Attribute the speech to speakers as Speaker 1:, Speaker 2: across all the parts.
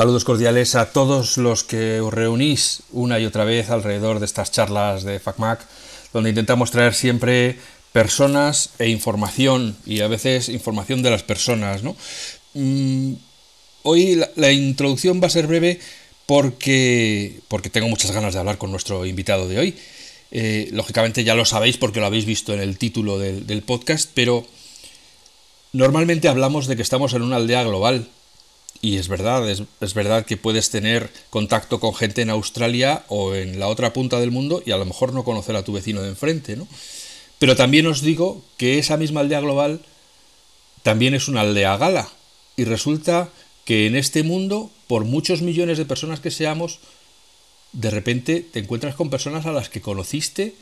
Speaker 1: Saludos cordiales a todos los que os reunís una y otra vez alrededor de estas charlas de FacMac, donde intentamos traer siempre personas e información, y a veces información de las personas. Mm, hoy la, introducción va a ser breve porque, porque tengo muchas ganas de hablar con nuestro invitado de hoy. Eh, lógicamente ya lo sabéis porque lo habéis visto en el título del, del podcast, pero normalmente hablamos de que estamos en una aldea global y es verdad, es, verdad que puedes tener contacto con gente en Australia o en la otra punta del mundo y a lo mejor no conocer a tu vecino de enfrente, ¿no? Pero también os digo que esa misma aldea global también es una aldea gala. Y resulta que en este mundo, por muchos millones de personas que seamos, de repente te encuentras con personas a las que conociste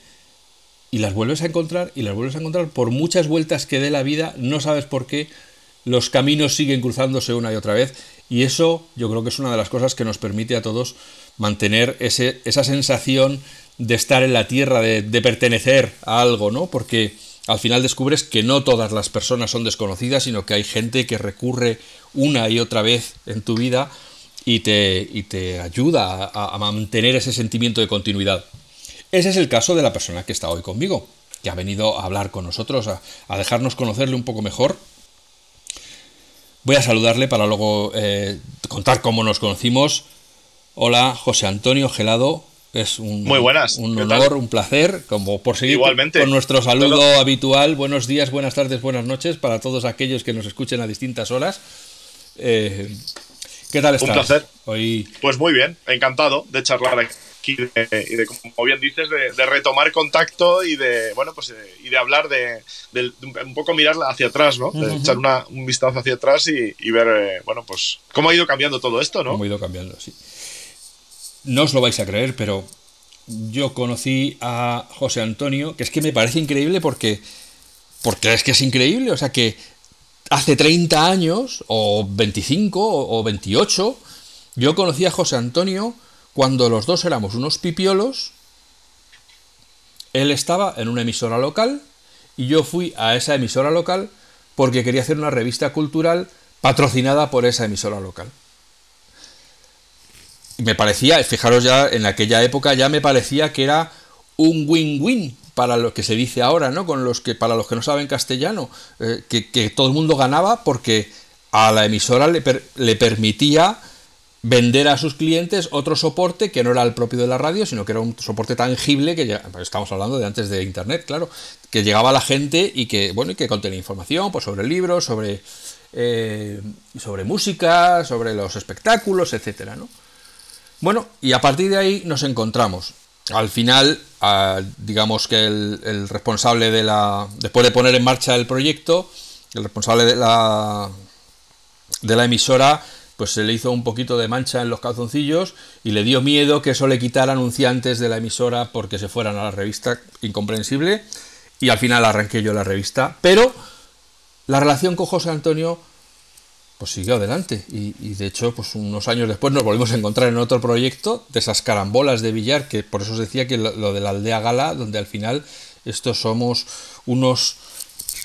Speaker 1: y las vuelves a encontrar y las vuelves a encontrar por muchas vueltas que dé la vida, no sabes por qué, los caminos siguen cruzándose una y otra vez y eso yo creo que es una de las cosas que nos permite a todos mantener ese, esa sensación de estar en la tierra, de, pertenecer a algo, ¿no? Porque al final descubres que no todas las personas son desconocidas, sino que hay gente que recurre una y otra vez en tu vida y te, y te ayuda a, mantener ese sentimiento de continuidad. Ese es el caso de la persona que está hoy conmigo, que ha venido a hablar con nosotros, a, a dejarnos conocerle un poco mejor Voy a saludarle para luego eh, contar cómo nos conocimos. Hola, José Antonio Gelado. Es un,
Speaker 2: Muy buenas.
Speaker 1: un honor, un placer, como por seguir con nuestro saludo habitual. Buenos días, buenas tardes, buenas noches para todos aquellos que nos escuchen a distintas horas. Eh, ¿Qué tal estás?
Speaker 2: Un placer. Hoy... Pues muy bien, encantado de charlar aquí y de, como bien dices, de, retomar contacto y de, bueno, pues, eh, y de hablar de, un poco mirar hacia atrás, ¿no? De echar un vistazo hacia atrás y, ver, eh, bueno, pues cómo ha ido cambiando todo esto, ¿no?
Speaker 1: Cómo ha ido cambiando, sí. No os lo vais a creer, pero yo conocí a José Antonio, que es que me parece increíble porque, porque es que es increíble, o sea que hace 30 años, o 25, o 28, yo conocí a José Antonio cuando los dos éramos unos pipiolos, él estaba en una emisora local y yo fui a esa emisora local porque quería hacer una revista cultural patrocinada por esa emisora local. Me parecía, fijaros ya, en aquella época ya me parecía que era un win-win para lo que se dice ahora, ¿no? Con los que, para los que no saben castellano, eh, que, todo el mundo ganaba porque a la emisora le, le permitía vender a sus clientes otro soporte que no era el propio de la radio, sino que era un soporte tangible que ya, pues estamos hablando de antes de internet, claro, que llegaba a la gente y que bueno y que contenía información pues, sobre libros, sobre eh, sobre música, sobre los espectáculos, etcétera, ¿no? Bueno, y a partir de ahí nos encontramos. Al final, digamos que el, el responsable de la. Después de poner en marcha el proyecto, el responsable de la. de la emisora pues se le hizo un poquito de mancha en los calzoncillos y le dio miedo que eso le quitara anunciantes de la emisora porque se fueran a la revista, incomprensible, y al final arranqué yo la revista, pero la relación con José Antonio pues siguió adelante y, de hecho pues unos años después nos volvimos a encontrar en otro proyecto de esas carambolas de billar que por eso os decía que lo, lo de la aldea gala donde al final estos somos unos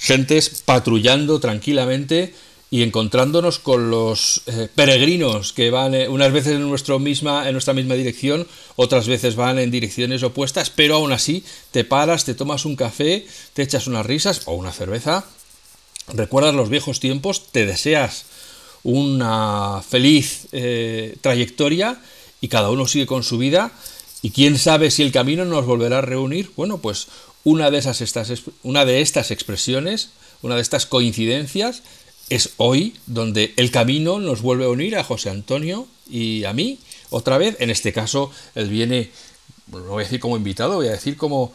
Speaker 1: gentes patrullando tranquilamente y encontrándonos con los eh, peregrinos que van eh, unas veces en, nuestro misma, en nuestra misma dirección, otras veces van en direcciones opuestas, pero aún así te paras, te tomas un café, te echas unas risas o una cerveza, recuerdas los viejos tiempos, te deseas una feliz eh, trayectoria y cada uno sigue con su vida y quién sabe si el camino nos volverá a reunir. Bueno, pues una de, esas, estas, una de estas expresiones, una de estas coincidencias, es hoy donde el camino nos vuelve a unir a José Antonio y a mí, otra vez, en este caso, él viene, no voy a decir como invitado, voy a decir como,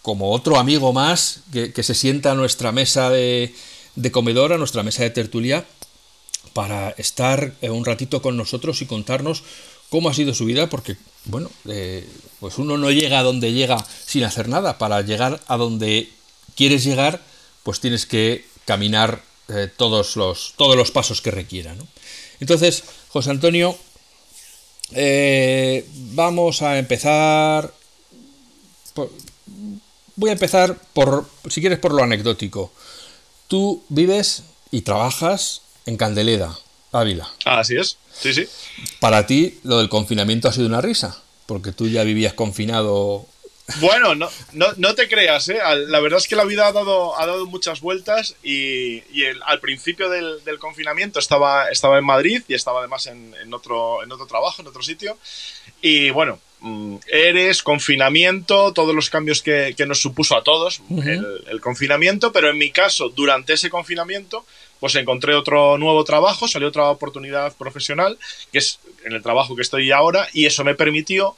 Speaker 1: como otro amigo más que, se sienta a nuestra mesa de, comedor, a nuestra mesa de tertulia, para estar un ratito con nosotros y contarnos cómo ha sido su vida, porque, bueno, eh, pues uno no llega a donde llega sin hacer nada. Para llegar a donde quieres llegar, pues tienes que caminar eh, todos, los, todos los pasos que requiera. Entonces, José Antonio, eh, vamos a empezar... voy a empezar por, si quieres, por lo anecdótico. Tú vives y trabajas en Candeleda. Ávila.
Speaker 2: Así es, sí, sí.
Speaker 1: Para ti, lo del confinamiento ha sido una risa, porque tú ya vivías confinado
Speaker 2: bueno, no, no, te creas, ¿eh? La verdad es que la vida ha dado, ha dado muchas vueltas y, al principio del, confinamiento estaba, estaba en Madrid y estaba además en, otro, en otro trabajo, en otro sitio. Y bueno, mm, eres, confinamiento, todos los cambios que, nos supuso a todos el, el, confinamiento, pero en mi caso, durante ese confinamiento, pues encontré otro nuevo trabajo, salió otra oportunidad profesional, que es en el trabajo que estoy ahora, y eso me permitió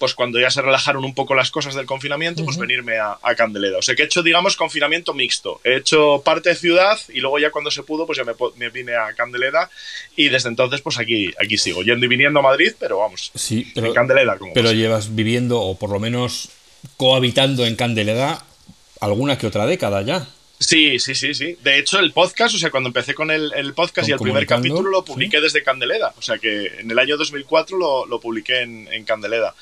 Speaker 2: pues cuando ya se relajaron un poco las cosas del confinamiento, pues venirme a, Candeleda. O sea que he hecho, digamos, confinamiento mixto. He hecho parte de ciudad y luego ya cuando se pudo, pues ya me, vine a Candeleda y desde entonces, pues aquí, aquí sigo, yendo y viniendo a Madrid, pero vamos,
Speaker 1: sí, pero,
Speaker 2: en Candeleda.
Speaker 1: Como pero llevas viviendo, o por lo menos cohabitando en Candeleda, alguna que otra década ya.
Speaker 2: Sí, sí, sí, sí. De hecho, el podcast, o sea, cuando empecé con el, podcast y el primer capítulo lo publiqué desde Candeleda. O sea, que en el año 2004 lo, lo publiqué en, en Candeleda.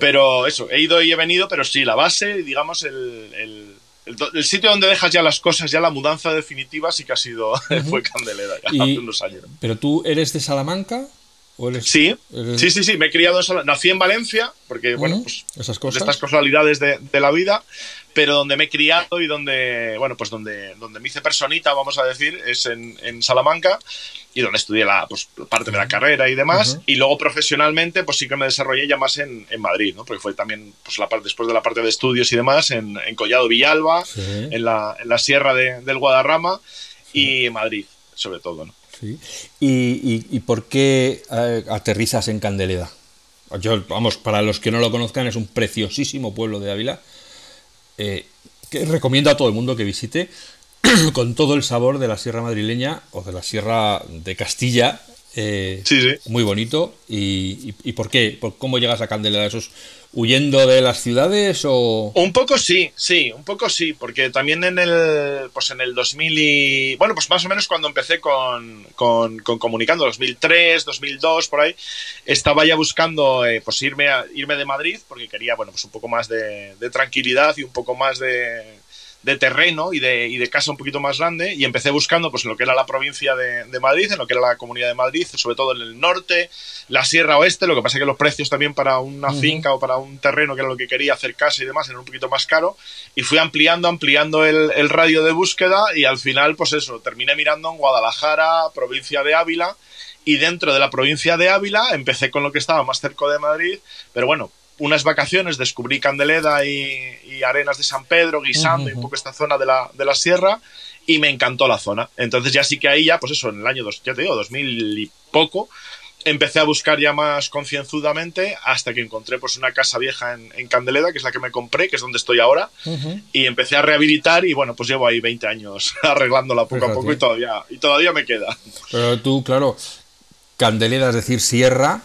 Speaker 2: Pero eso, he ido y he venido, pero sí, la base, digamos, el, el, sitio donde dejas ya las cosas, ya la mudanza definitiva, sí que ha sido, fue Candeleda, ya hace unos años.
Speaker 1: ¿Pero tú eres de Salamanca?
Speaker 2: sí, sí, sí, sí, me he criado en Salamanca. Nací en Valencia, porque, bueno, pues,
Speaker 1: Esas cosas.
Speaker 2: estas casualidades de, de la vida, pero donde me he criado y donde, bueno, pues donde, donde me hice personita, vamos a decir, es en, en Salamanca y donde estudié la pues, parte de la carrera y demás. Y luego profesionalmente, pues sí que me desarrollé ya más en, en, Madrid, ¿no? Porque fue también, pues la parte, después de la parte de estudios y demás, en, en Collado Villalba, en, la, en la sierra de, del Guadarrama y en Madrid, sobre todo, ¿no?
Speaker 1: Sí. ¿Y, y, por qué eh, aterrizas en Candeleda? Yo, vamos, para los que no lo conozcan, es un preciosísimo pueblo de Ávila eh, que recomiendo a todo el mundo que visite con todo el sabor de la sierra madrileña o de la sierra de Castilla. Eh, muy bonito. ¿Y, por qué? ¿Por ¿Cómo llegas a Candelera? ¿Esos huyendo de las ciudades o...?
Speaker 2: Un poco sí, sí, un poco sí, porque también en el, pues en el 2000 y... Bueno, pues más o menos cuando empecé con, con, Comunicando, 2003, 2002, por ahí, estaba ya buscando eh, pues irme, a, irme de Madrid porque quería, bueno, pues un poco más de tranquilidad y un poco más de de terreno y de, y de, casa un poquito más grande y empecé buscando pues en lo que era la provincia de, Madrid, en lo que era la comunidad de Madrid, sobre todo en el norte, la sierra oeste, lo que pasa es que los precios también para una finca o para un terreno que era lo que quería hacer casa y demás eran un poquito más caro y fui ampliando, ampliando el, el radio de búsqueda y al final pues eso, terminé mirando en Guadalajara, provincia de Ávila y dentro de la provincia de Ávila empecé con lo que estaba más cerca de Madrid, pero bueno, unas vacaciones descubrí Candeleda y, Arenas de San Pedro, Guisando y un poco esta zona de la, de la sierra y me encantó la zona. Entonces ya sí que ahí ya, pues eso, en el año, dos, ya te digo, 2000 y poco, empecé a buscar ya más concienzudamente hasta que encontré pues una casa vieja en, Candeleda, que es la que me compré, que es donde estoy ahora, y empecé a rehabilitar y bueno, pues llevo ahí 20 años arreglándola poco a poco y todavía, y todavía me queda.
Speaker 1: Pero tú, claro, Candeleda, es decir, sierra,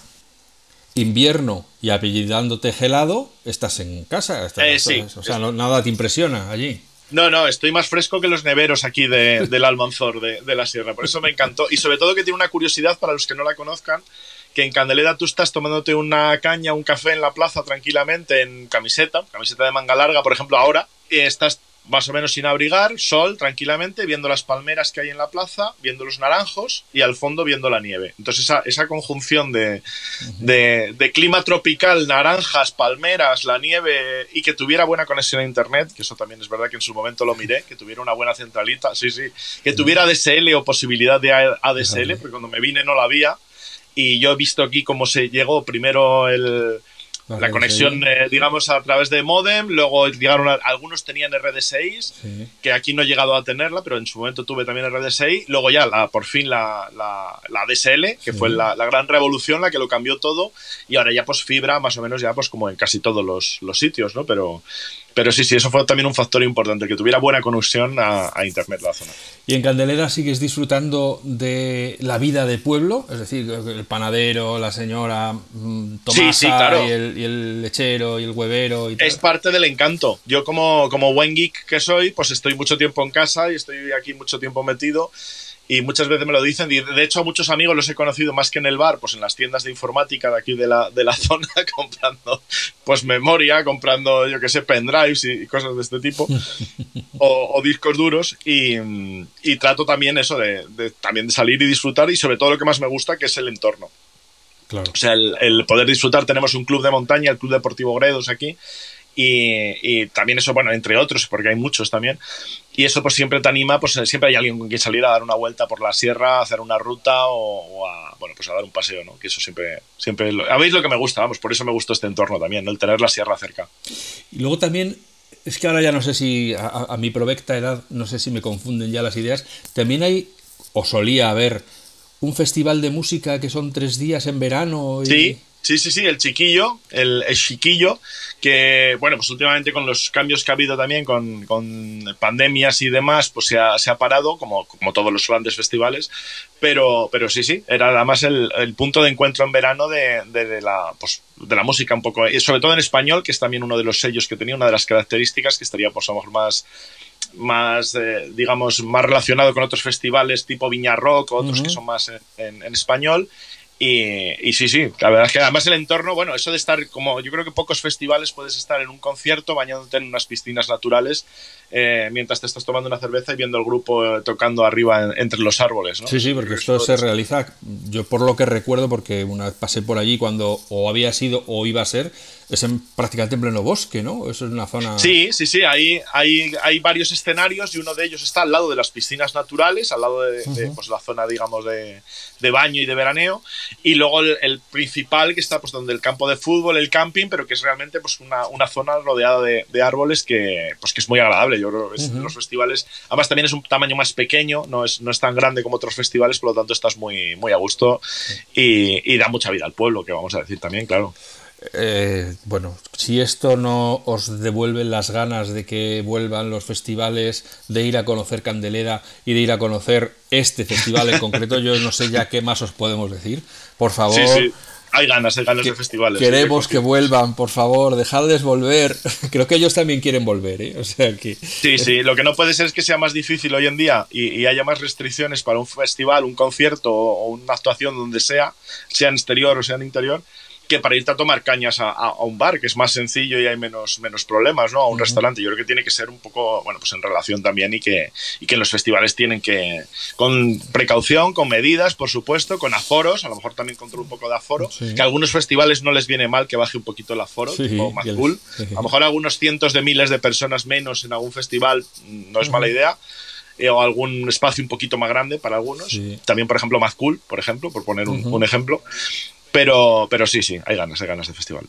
Speaker 1: invierno y apellidándote gelado, estás en casa.
Speaker 2: Eh, sí,
Speaker 1: o sea, nada te impresiona allí.
Speaker 2: No, no, estoy más fresco que los neveros aquí del Almanzor, de, la sierra. Por eso me encantó. Y sobre todo que tiene una curiosidad para los que no la conozcan, que en Candeleda tú estás tomándote una caña, un café en la plaza tranquilamente en camiseta, camiseta de manga larga, por ejemplo, ahora, y estás más o menos sin abrigar, sol, tranquilamente, viendo las palmeras que hay en la plaza, viendo los naranjos y al fondo viendo la nieve. Entonces esa, esa conjunción de, de, clima tropical, naranjas, palmeras, la nieve y que tuviera buena conexión a Internet, que eso también es verdad que en su momento lo miré, que tuviera una buena centralita, sí, sí, que tuviera DSL o posibilidad de ADSL, porque cuando me vine no la había. Y yo he visto aquí cómo se llegó primero el, la conexión, eh, digamos, a través de modem. Luego llegaron, algunos tenían RD6, que aquí no he llegado a tenerla, pero en su momento tuve también RD6. Luego ya, la, por fin, la, la, la DSL, que fue la, la, gran revolución, la que lo cambió todo. Y ahora ya, pues, fibra, más o menos, ya, pues, como en casi todos los, los sitios, ¿no? Pero, pero sí, sí, eso fue también un factor importante, que tuviera buena conexión a, Internet la zona.
Speaker 1: ¿Y en Candelera sigues disfrutando de la vida de pueblo? Es decir, el panadero, la señora mm, Tomasa y, el, lechero y el huevero. Y
Speaker 2: Es parte del encanto. Yo como, como buen geek que soy, pues estoy mucho tiempo en casa y estoy aquí mucho tiempo metido y muchas veces me lo dicen. Y de hecho, a muchos amigos los he conocido más que en el bar, pues en las tiendas de informática de aquí de la, de la zona, comprando pues memoria, comprando, yo que sé, pendrives y, cosas de este tipo, o, discos duros. Y, y, trato también eso de, también de salir y disfrutar, y sobre todo lo que más me gusta, que es el entorno. Claro. O sea, el, el poder disfrutar. Tenemos un club de montaña, el Club Deportivo Gredos aquí, y, también eso, bueno, entre otros, porque hay muchos también. Y eso pues siempre te anima, pues siempre hay alguien con quien salir a dar una vuelta por la sierra, a hacer una ruta o, a, bueno, pues a dar un paseo, ¿no? Que eso siempre, siempre, lo, a lo que me gusta, vamos, por eso me gustó este entorno también, ¿no? El tener la sierra cerca.
Speaker 1: Y luego también, es que ahora ya no sé si, a, mi provecta edad, no sé si me confunden ya las ideas, también hay, o solía haber, un festival de música que son tres días en verano.
Speaker 2: Y... Sí, Sí, sí, sí, el chiquillo, el, chiquillo, que, bueno, pues últimamente con los cambios que ha habido también, con, pandemias y demás, pues se ha, se ha parado, como, como, todos los grandes festivales, pero, pero sí, sí, era además el, el punto de encuentro en verano de, de, la, pues, de la música un poco, y sobre todo en español, que es también uno de los sellos que tenía, una de las características que estaría, pues a lo mejor más más, eh, digamos, más relacionado con otros festivales tipo Viña Rock o otros que son más en, en, español y, sí, sí, la verdad es que además el entorno, bueno, eso de estar como yo creo que pocos festivales puedes estar en un concierto bañándote en unas piscinas naturales eh, mientras te estás tomando una cerveza y viendo el grupo eh, tocando arriba entre los árboles. ¿no?
Speaker 1: Sí, sí, porque esto se realiza, yo por lo que recuerdo, porque una vez pasé por allí cuando o había sido o iba a ser, es en, prácticamente en pleno bosque, ¿no? Eso es una zona...
Speaker 2: Sí, sí, sí, hay, hay, hay varios escenarios y uno de ellos está al lado de las piscinas naturales, al lado de, pues, la zona, digamos, de, de, baño y de veraneo, y luego el, principal que está pues donde el campo de fútbol, el camping, pero que es realmente pues una, una zona rodeada de, de, árboles que, pues, que es muy agradable, yo creo que es los festivales, además también es un tamaño más pequeño, no es, no es tan grande como otros festivales, por lo tanto estás muy, muy a gusto y, y da mucha vida al pueblo, que vamos a decir también, claro.
Speaker 1: Eh, bueno, si esto no os devuelve las ganas de que vuelvan los festivales, de ir a conocer Candelera y de ir a conocer este festival en concreto, yo no sé ya qué más os podemos decir. Por favor.
Speaker 2: Hay ganas, hay ganas de festivales.
Speaker 1: Queremos que vuelvan, por favor, dejadles volver. Creo que ellos también quieren volver, ¿eh? O sea que...
Speaker 2: Sí, sí, lo que no puede ser es que sea más difícil hoy en día y, y haya más restricciones para un festival, un concierto o una actuación donde sea, sea en exterior o sea en interior, que para irte a tomar cañas a, un bar, que es más sencillo y hay menos, menos problemas, ¿no? A un restaurante. Yo creo que tiene que ser un poco, bueno, pues en relación también y que, y que los festivales tienen que, con precaución, con medidas, por supuesto, con aforos, a lo mejor también control un poco de aforo, que a algunos festivales no les viene mal que baje un poquito el aforo, tipo más cool. A lo mejor algunos cientos de miles de personas menos en algún festival mm, no es mala idea eh, o algún espacio un poquito más grande para algunos. También, por ejemplo, más cool, por ejemplo, por poner un, un ejemplo. Pero, pero sí, sí, hay ganas, hay ganas de festival.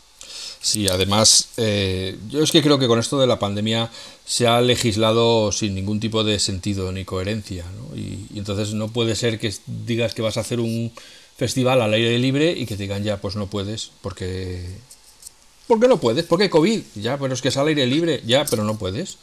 Speaker 1: Sí, además, eh, yo es que creo que con esto de la pandemia se ha legislado sin ningún tipo de sentido ni coherencia, ¿no? y, entonces no puede ser que digas que vas a hacer un festival al aire libre y que te digan ya, pues no puedes, porque... ¿Por qué no puedes? Porque COVID, ya, pero es que es al aire libre, ya, pero no puedes.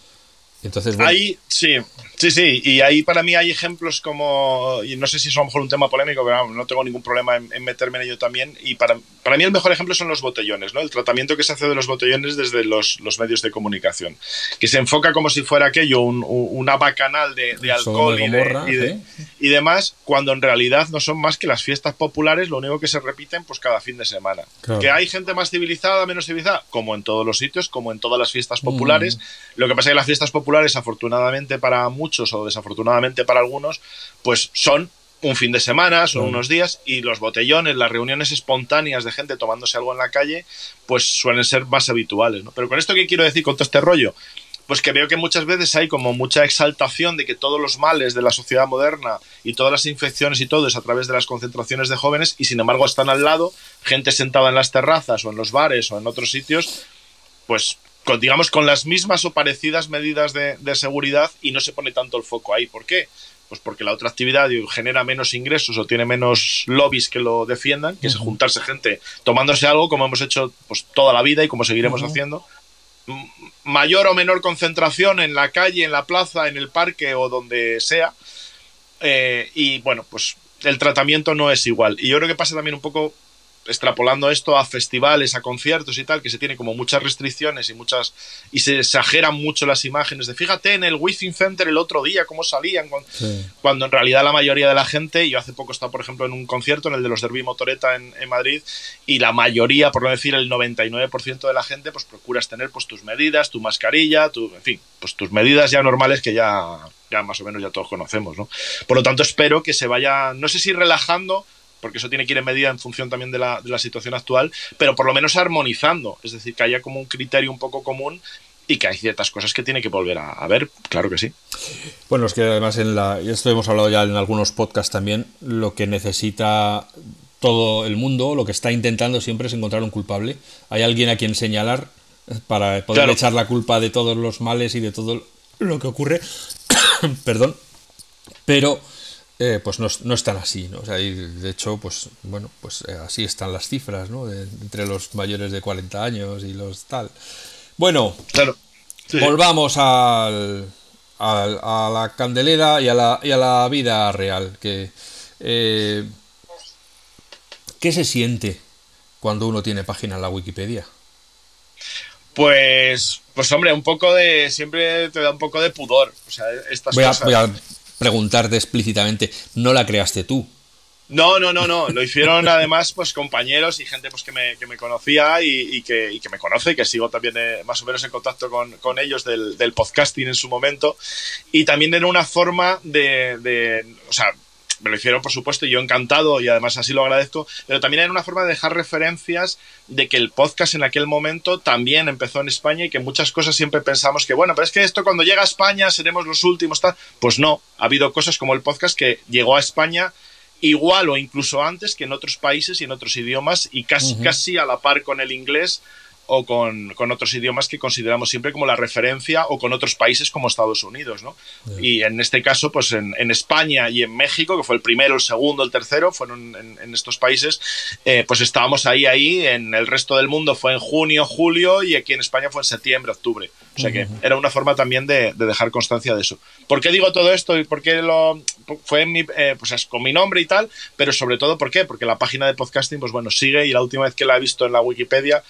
Speaker 1: Entonces,
Speaker 2: Ahí, sí, sí, sí. Y ahí para mí hay ejemplos como, y no sé si es a lo mejor un tema polémico, pero no tengo ningún problema en, meterme en ello también. Y para, para mí el mejor ejemplo son los botellones, ¿no? El tratamiento que se hace de los botellones desde los, los medios de comunicación. Que se enfoca como si fuera aquello, un, una bacanal de, de alcohol y, de, y, demás, cuando en realidad no son más que las fiestas populares, lo único que se repiten pues cada fin de semana. Que hay gente más civilizada, menos civilizada, como en todos los sitios, como en todas las fiestas populares. Mm. Lo que pasa es que las fiestas populares afortunadamente para muchos o desafortunadamente para algunos, pues son un fin de semana, son unos días, y los botellones, las reuniones espontáneas de gente tomándose algo en la calle, pues suelen ser más habituales. ¿no? Pero con esto, ¿qué quiero decir con todo este rollo? Pues que veo que muchas veces hay como mucha exaltación de que todos los males de la sociedad moderna y todas las infecciones y todo es a través de las concentraciones de jóvenes y sin embargo están al lado gente sentada en las terrazas o en los bares o en otros sitios, pues con, digamos, con las mismas o parecidas medidas de, seguridad y no se pone tanto el foco ahí. ¿Por qué? Pues porque la otra actividad genera menos ingresos o tiene menos lobbies que lo defiendan, que es juntarse gente tomándose algo como hemos hecho pues, toda la vida y como seguiremos haciendo. Mayor o menor concentración en la calle, en la plaza, en el parque o donde sea. Eh, y bueno, pues el tratamiento no es igual. Y yo creo que pasa también un poco extrapolando esto a festivales, a conciertos y tal, que se tiene como muchas restricciones y muchas y se exageran mucho las imágenes de fíjate en el Within Center el otro día cómo salían cuando, en realidad la mayoría de la gente, yo hace poco estaba por ejemplo en un concierto en el de los Derby Motoreta en, Madrid y la mayoría, por no decir el 99% de la gente, pues procuras tener pues tus medidas, tu mascarilla, tu, en fin, pues tus medidas ya normales que ya ya más o menos ya todos conocemos, ¿no? Por lo tanto, espero que se vaya, no sé si relajando, porque eso tiene que ir en medida en función también de la, de la situación actual, pero por lo menos armonizando, es decir, que haya como un criterio un poco común y que hay ciertas cosas que tiene que volver a, ver, claro que sí.
Speaker 1: Bueno, es que además en la, y esto hemos hablado ya en algunos podcasts también, lo que necesita todo el mundo, lo que está intentando siempre es encontrar un culpable. Hay alguien a quien señalar para poder echar la culpa de todos los males y de todo lo que ocurre. Perdón. Pero eh, pues no, no, están así, ¿no? O sea, de hecho, pues bueno, pues eh, así están las cifras, ¿no? entre los mayores de 40 años y los tal. Bueno,
Speaker 2: claro.
Speaker 1: volvamos al, a la candelera y a la, y a la vida real. Que, eh, ¿Qué se siente cuando uno tiene página en la Wikipedia?
Speaker 2: Pues, pues hombre, un poco de. Siempre te da un poco de pudor. O sea, estas
Speaker 1: voy,
Speaker 2: cosas.
Speaker 1: voy a preguntarte explícitamente, no la creaste tú.
Speaker 2: No, no, no, no. Lo hicieron además pues compañeros y gente pues que me, que me conocía y, que, y, que, me conoce, que sigo también eh, más o menos en contacto con, con ellos del, del, podcasting en su momento. Y también era una forma de, o sea, me lo hicieron, por supuesto, y yo encantado y además así lo agradezco, pero también era una forma de dejar referencias de que el podcast en aquel momento también empezó en España y que muchas cosas siempre pensamos que, bueno, pero es que esto cuando llega a España seremos los últimos, tal. Pues no, ha habido cosas como el podcast que llegó a España igual o incluso antes que en otros países y en otros idiomas y casi, casi a la par con el inglés o con, con, otros idiomas que consideramos siempre como la referencia o con otros países como Estados Unidos, ¿no? Y en este caso, pues en, en, España y en México, que fue el primero, el segundo, el tercero, fueron en, en estos países, eh, pues estábamos ahí, ahí, en el resto del mundo fue en junio, julio y aquí en España fue en septiembre, octubre. O sea que era una forma también de, de, dejar constancia de eso. ¿Por qué digo todo esto y por qué lo fue en mi, eh, pues con mi nombre y tal? Pero sobre todo, ¿por qué? Porque la página de podcasting, pues bueno, sigue y la última vez que la he visto en la Wikipedia,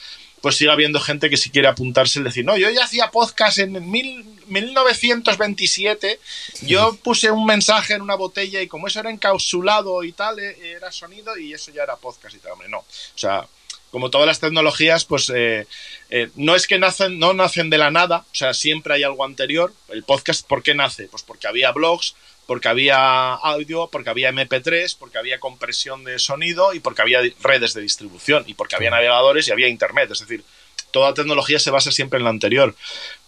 Speaker 2: pues siga habiendo gente que si quiere apuntarse y decir, no, yo ya hacía podcast en mil, 1927, yo puse un mensaje en una botella y como eso era encapsulado y tal, eh, era sonido y eso ya era podcast y tal, hombre, no. O sea, como todas las tecnologías, pues eh, eh, no es que nacen, no nacen de la nada, o sea, siempre hay algo anterior. El podcast, ¿por qué nace? Pues porque había blogs, porque había audio, porque había MP3, porque había compresión de sonido y porque había redes de distribución y porque había navegadores y había internet. Es decir, toda tecnología se basa siempre en la anterior.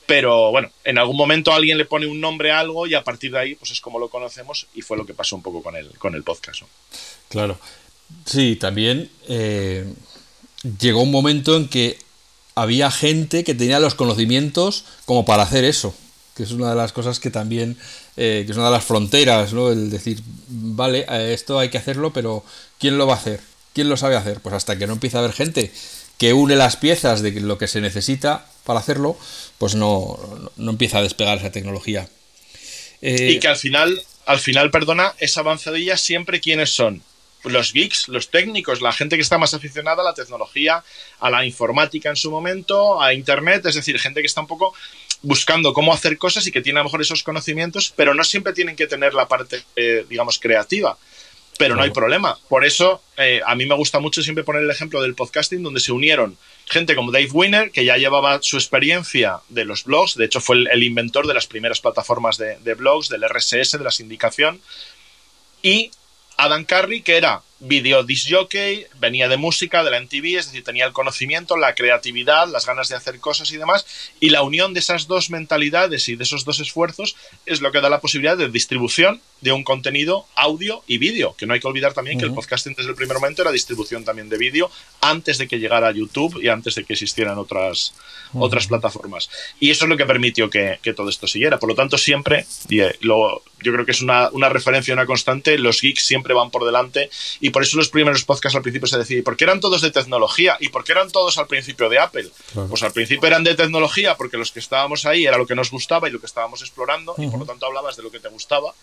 Speaker 2: Pero bueno, en algún momento alguien le pone un nombre a algo y a partir de ahí pues es como lo conocemos y fue lo que pasó un poco con el, con el podcast.
Speaker 1: Claro. Sí, también eh, llegó un momento en que había gente que tenía los conocimientos como para hacer eso, que es una de las cosas que también eh, que es una de las fronteras, ¿no? El decir, vale, eh, esto hay que hacerlo, pero ¿quién lo va a hacer? ¿Quién lo sabe hacer? Pues hasta que no empieza a haber gente que une las piezas de lo que se necesita para hacerlo, pues no, no empieza a despegar esa tecnología.
Speaker 2: Eh, y que al final, al final, perdona, esa avanzadilla siempre quiénes son. Los geeks, los técnicos, la gente que está más aficionada a la tecnología, a la informática en su momento, a Internet, es decir, gente que está un poco buscando cómo hacer cosas y que tiene a lo mejor esos conocimientos, pero no siempre tienen que tener la parte, eh, digamos, creativa. Pero no hay problema. Por eso, eh, a mí me gusta mucho siempre poner el ejemplo del podcasting, donde se unieron gente como Dave Winner, que ya llevaba su experiencia de los blogs, de hecho fue el, inventor de las primeras plataformas de, de, blogs, del RSS, de la sindicación, y Adam Carey, que era video disc jockey, venía de música, de la MTV, es decir, tenía el conocimiento, la creatividad, las ganas de hacer cosas y demás, y la unión de esas dos mentalidades y de esos dos esfuerzos es lo que da la posibilidad de distribución de un contenido audio y vídeo, que no hay que olvidar también que el podcasting desde el primer momento era distribución también de vídeo antes de que llegara a YouTube y antes de que existieran otras, otras plataformas. Y eso es lo que permitió que, que, todo esto siguiera. Por lo tanto, siempre, y eh, lo, yo creo que es una, una referencia, una constante, los geeks siempre van por delante y por eso los primeros podcasts al principio se decía, ¿por qué eran todos de tecnología? ¿Y por qué eran todos al principio de Apple? Pues al principio eran de tecnología porque los que estábamos ahí era lo que nos gustaba y lo que estábamos explorando y por lo tanto hablabas de lo que te gustaba.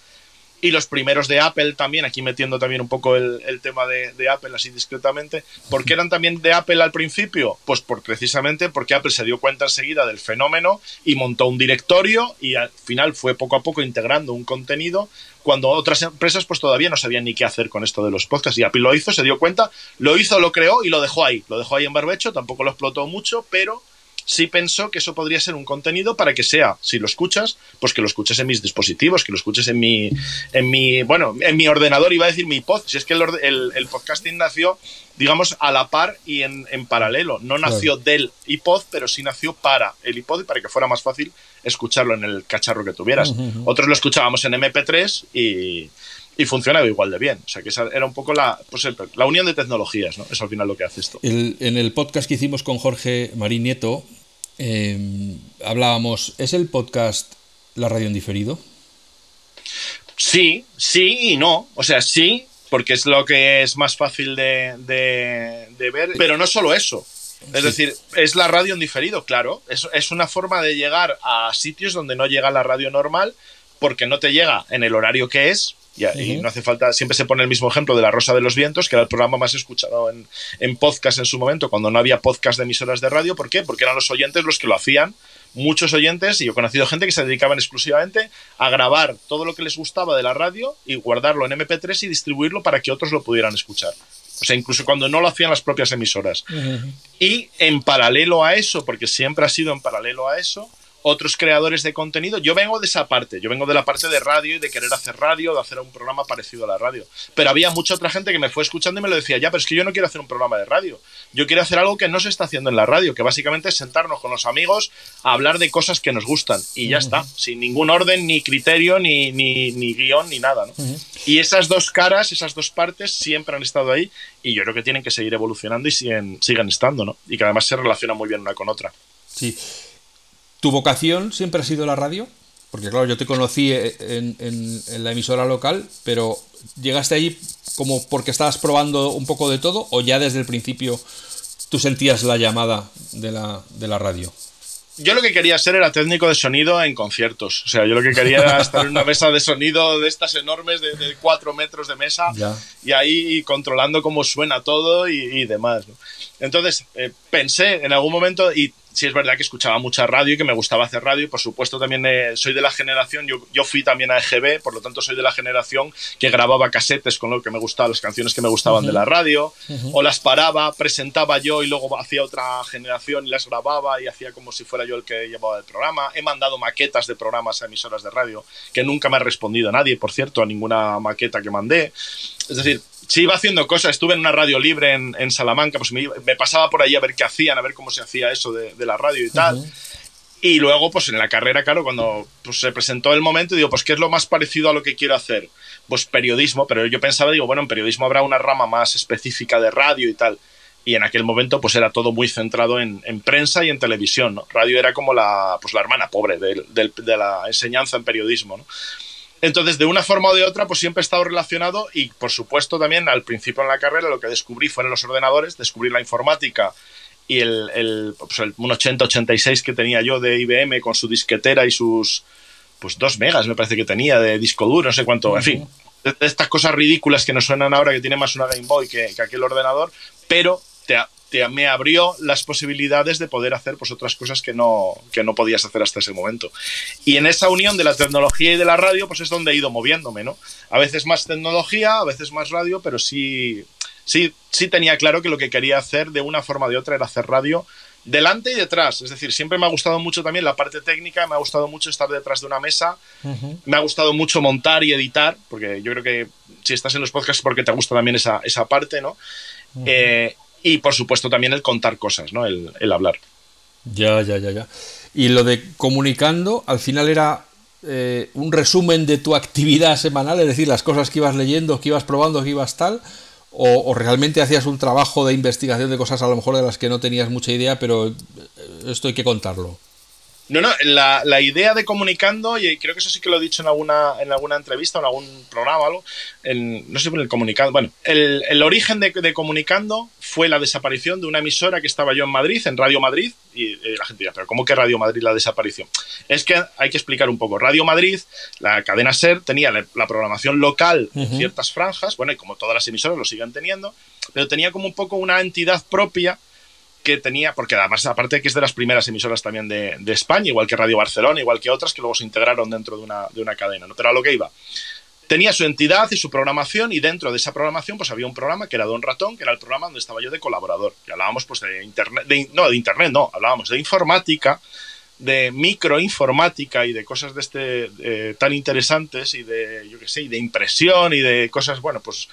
Speaker 2: Y los primeros de Apple también, aquí metiendo también un poco el, tema de, Apple así discretamente. ¿Por qué eran también de Apple al principio? Pues por, precisamente porque Apple se dio cuenta enseguida del fenómeno y montó un directorio y al final fue poco a poco integrando un contenido cuando otras empresas pues todavía no sabían ni qué hacer con esto de los podcasts. Y Apple lo hizo, se dio cuenta, lo hizo, lo creó y lo dejó ahí. Lo dejó ahí en barbecho, tampoco lo explotó mucho, pero sí pensó que eso podría ser un contenido para que sea, si lo escuchas, pues que lo escuches en mis dispositivos, que lo escuches en mi, en mi, bueno, en mi ordenador, iba a decir mi pod, si es que el, el, podcasting nació, digamos, a la par y en, paralelo. No nació del iPod, pero sí nació para el iPod y para que fuera más fácil escucharlo en el cacharro que tuvieras. Otros lo escuchábamos en MP3 y, y funcionaba igual de bien. O sea, que esa era un poco la, pues, la unión de tecnologías, ¿no? Es al final lo que hace esto.
Speaker 1: en el podcast que hicimos con Jorge Marín Nieto, em, hablábamos, ¿es el podcast la radio en diferido?
Speaker 2: Sí, sí y no. O sea, sí, porque es lo que es más fácil de, de, ver, pero no solo eso. Es decir, es la radio en diferido, claro. Es, es una forma de llegar a sitios donde no llega la radio normal, porque no te llega en el horario que es, y, no hace falta, siempre se pone el mismo ejemplo de La Rosa de los Vientos, que era el programa más escuchado en, en podcast en su momento, cuando no había podcast de emisoras de radio. ¿Por qué? Porque eran los oyentes los que lo hacían. Muchos oyentes, y yo he conocido gente que se dedicaban exclusivamente a grabar todo lo que les gustaba de la radio y guardarlo en MP3 y distribuirlo para que otros lo pudieran escuchar. O sea, incluso cuando no lo hacían las propias emisoras. Y en paralelo a eso, porque siempre ha sido en paralelo a eso, otros creadores de contenido. Yo vengo de esa parte, yo vengo de la parte de radio y de querer hacer radio, de hacer un programa parecido a la radio. Pero había mucha otra gente que me fue escuchando y me lo decía, ya, pero es que yo no quiero hacer un programa de radio. Yo quiero hacer algo que no se está haciendo en la radio, que básicamente es sentarnos con los amigos a hablar de cosas que nos gustan. Y ya está, sin ningún orden, ni criterio, ni, ni, ni guion, ni nada. Y esas dos caras, esas dos partes siempre han estado ahí y yo creo que tienen que seguir evolucionando y siguen, siguen estando, ¿no? Y que además se relacionan muy bien una con otra.
Speaker 1: Sí. ¿Tu vocación siempre ha sido la radio? Porque claro, yo te conocí eh, en, la emisora local, pero ¿llegaste ahí como porque estabas probando un poco de todo o ya desde el principio tú sentías la llamada de la, de la radio?
Speaker 2: Yo lo que quería ser era técnico de sonido en conciertos. O sea, yo lo que quería era estar en una mesa de sonido de estas enormes, de, cuatro metros de mesa, y ahí controlando cómo suena todo y, demás. Entonces, eh, pensé en algún momento, y sí es verdad que escuchaba mucha radio y que me gustaba hacer radio y por supuesto también eh, soy de la generación, yo, yo, fui también a EGB, por lo tanto soy de la generación que grababa casetes con lo que me gustaba, las canciones que me gustaban de la radio, o las paraba, presentaba yo y luego hacía otra generación y las grababa y hacía como si fuera yo el que llevaba el programa. He mandado maquetas de programas a emisoras de radio que nunca me ha respondido nadie, por cierto, a ninguna maqueta que mandé. Es decir, sí iba haciendo cosas. Estuve en una radio libre en, Salamanca, pues me, pasaba por ahí a ver qué hacían, a ver cómo se hacía eso de, la radio y tal. Y luego, pues en la carrera, claro, cuando pues, se presentó el momento, digo, pues, ¿qué es lo más parecido a lo que quiero hacer? Pues periodismo, pero yo pensaba, digo, bueno, en periodismo habrá una rama más específica de radio y tal. Y en aquel momento, pues era todo muy centrado en, prensa y en televisión, ¿no? Radio era como la, pues, la hermana pobre de, de la enseñanza en periodismo, ¿no? Entonces, de una forma o de otra, pues siempre he estado relacionado y, por supuesto, también al principio en la carrera lo que descubrí fueron los ordenadores, descubrí la informática y el, el, pues el un 8086 que tenía yo de IBM con su disquetera y sus pues dos megas me parece que tenía de disco duro, no sé cuánto, en fin, de, estas cosas ridículas que nos suenan ahora que tiene más una Game Boy que, que aquel ordenador, pero te, me abrió las posibilidades de poder hacer pues, otras cosas que no, que no podías hacer hasta ese momento. Y en esa unión de la tecnología y de la radio, pues es donde he ido moviéndome, ¿no? A veces más tecnología, a veces más radio, pero sí, sí, sí tenía claro que lo que quería hacer de una forma o de otra era hacer radio delante y detrás. Es decir, siempre me ha gustado mucho también la parte técnica, me ha gustado mucho estar detrás de una mesa, me ha gustado mucho montar y editar, porque yo creo que si estás en los podcasts es porque te gusta también esa, esa parte, ¿no? Y por supuesto también el contar cosas, ¿no? El, hablar.
Speaker 1: Ya, ya, ya, ya. Y lo de comunicando, al final era eh, un resumen de tu actividad semanal, es decir, las cosas que ibas leyendo, que ibas probando, que ibas tal, o, realmente hacías un trabajo de investigación de cosas a lo mejor de las que no tenías mucha idea, pero eh, esto hay que contarlo.
Speaker 2: No, no, la, idea de comunicando, y creo que eso sí que lo he dicho en alguna, en alguna entrevista o en algún programa o algo, no sé por el comunicando. Bueno, el, origen de, comunicando fue la desaparición de una emisora que estaba yo en Madrid, en Radio Madrid, y, la gente dirá, pero ¿cómo que Radio Madrid la desaparición? Es que hay que explicar un poco. Radio Madrid, la cadena SER, tenía la, programación local en ciertas franjas, bueno, y como todas las emisoras lo siguen teniendo, pero tenía como un poco una entidad propia que tenía, porque además aparte que es de las primeras emisoras también de, España, igual que Radio Barcelona, igual que otras que luego se integraron dentro de una, de una cadena, ¿no? Pero a lo que iba. Tenía su entidad y su programación y dentro de esa programación pues había un programa que era Don Ratón, que era el programa donde estaba yo de colaborador. Y hablábamos pues de internet, no, de internet no, hablábamos de informática, de microinformática y de cosas de este eh, tan interesantes y de, yo qué sé, y de impresión y de cosas, bueno, pues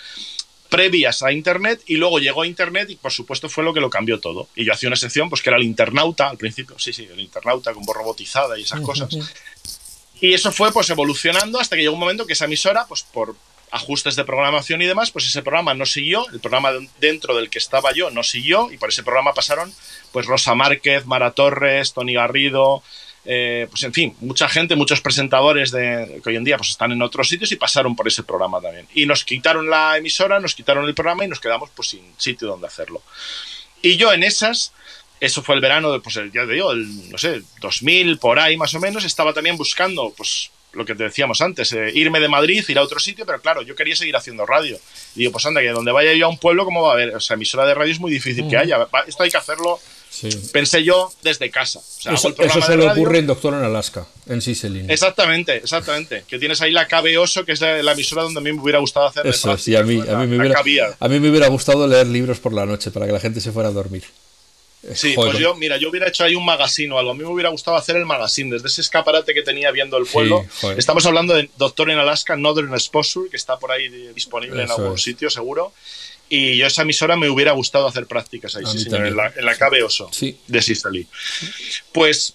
Speaker 2: previas a Internet y luego llegó a Internet y por supuesto fue lo que lo cambió todo. Y yo hacía una sección pues que era el internauta al principio, sí, sí, el internauta con voz robotizada y esas cosas. Y eso fue pues evolucionando hasta que llegó un momento que esa emisora, pues por ajustes de programación y demás, pues ese programa no siguió, el programa dentro del que estaba yo no siguió y por ese programa pasaron pues Rosa Márquez, Mara Torres, Tony Garrido, eh, pues en fin, mucha gente, muchos presentadores de, que hoy en día pues están en otros sitios y pasaron por ese programa también. Y nos quitaron la emisora, nos quitaron el programa y nos quedamos pues sin sitio donde hacerlo. Y yo en esas, eso fue el verano, de, pues ya te digo, el, no sé, 2000 por ahí más o menos, estaba también buscando pues lo que te decíamos antes, eh, irme de Madrid, ir a otro sitio, pero claro, yo quería seguir haciendo radio. Y digo, pues anda, que donde vaya yo a un pueblo, ¿cómo va a haber? O sea, emisora de radio es muy difícil que haya. Esto hay que hacerlo Pensé yo desde casa.
Speaker 1: eso, se le ocurre en Doctor en Alaska, en Siselin.
Speaker 2: Exactamente, exactamente. Que tienes ahí la KB Oso, que es la, emisora donde a mí me hubiera gustado hacer.
Speaker 1: Eso, sí, a mí, a, mí me hubiera, a mí me hubiera gustado leer libros por la noche para que la gente se fuera a dormir.
Speaker 2: Sí, pues yo, mira, yo hubiera hecho ahí un magazine o algo. A mí me hubiera gustado hacer el magazine desde ese escaparate que tenía viendo el pueblo. Estamos hablando de Doctor en Alaska, Northern Exposure, que está por ahí disponible en algún sitio, seguro. Y yo esa emisora me hubiera gustado hacer prácticas ahí, sí, señor, en la, en la Oso de Sistali. Pues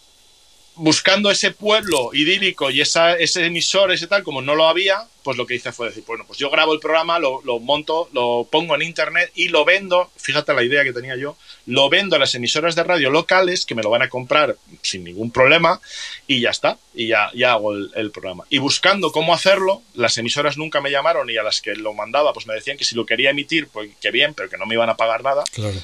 Speaker 2: buscando ese pueblo idílico y esa, ese emisor, ese tal, como no lo había, pues lo que hice fue decir, bueno, pues yo grabo el programa, lo, monto, lo pongo en internet y lo vendo, fíjate la idea que tenía yo, lo vendo a las emisoras de radio locales que me lo van a comprar sin ningún problema y ya está, y ya, ya hago el, el programa. Y buscando cómo hacerlo, las emisoras nunca me llamaron y a las que lo mandaba, pues me decían que si lo quería emitir, pues que bien, pero que no me iban a pagar nada. Claro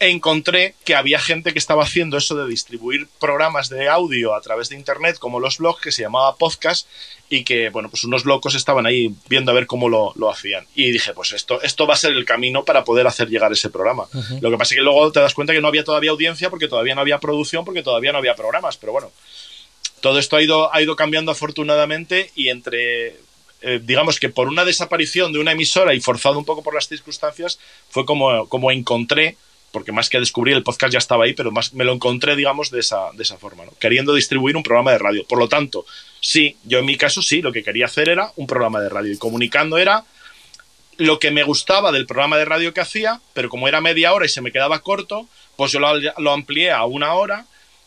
Speaker 2: encontré que había gente que estaba haciendo eso de distribuir programas de audio a través de internet, como los blogs, que se llamaba podcast, y que, bueno, pues unos locos estaban ahí viendo a ver cómo lo, hacían. Y dije, pues esto, esto va a ser el camino para poder hacer llegar ese programa. Lo que pasa es que luego te das cuenta que no había todavía audiencia, porque todavía no había producción, porque todavía no había programas, pero bueno. Todo esto ha ido, ha ido cambiando afortunadamente y entre eh, digamos que por una desaparición de una emisora y forzado un poco por las circunstancias, fue como, como encontré porque más que descubrir el podcast ya estaba ahí, pero más me lo encontré, digamos, de esa, de esa forma, ¿no? queriendo distribuir un programa de radio. Por lo tanto, sí, yo en mi caso sí, lo que quería hacer era un programa de radio y comunicando era lo que me gustaba del programa de radio que hacía, pero como era media hora y se me quedaba corto, pues yo lo, lo amplié a una hora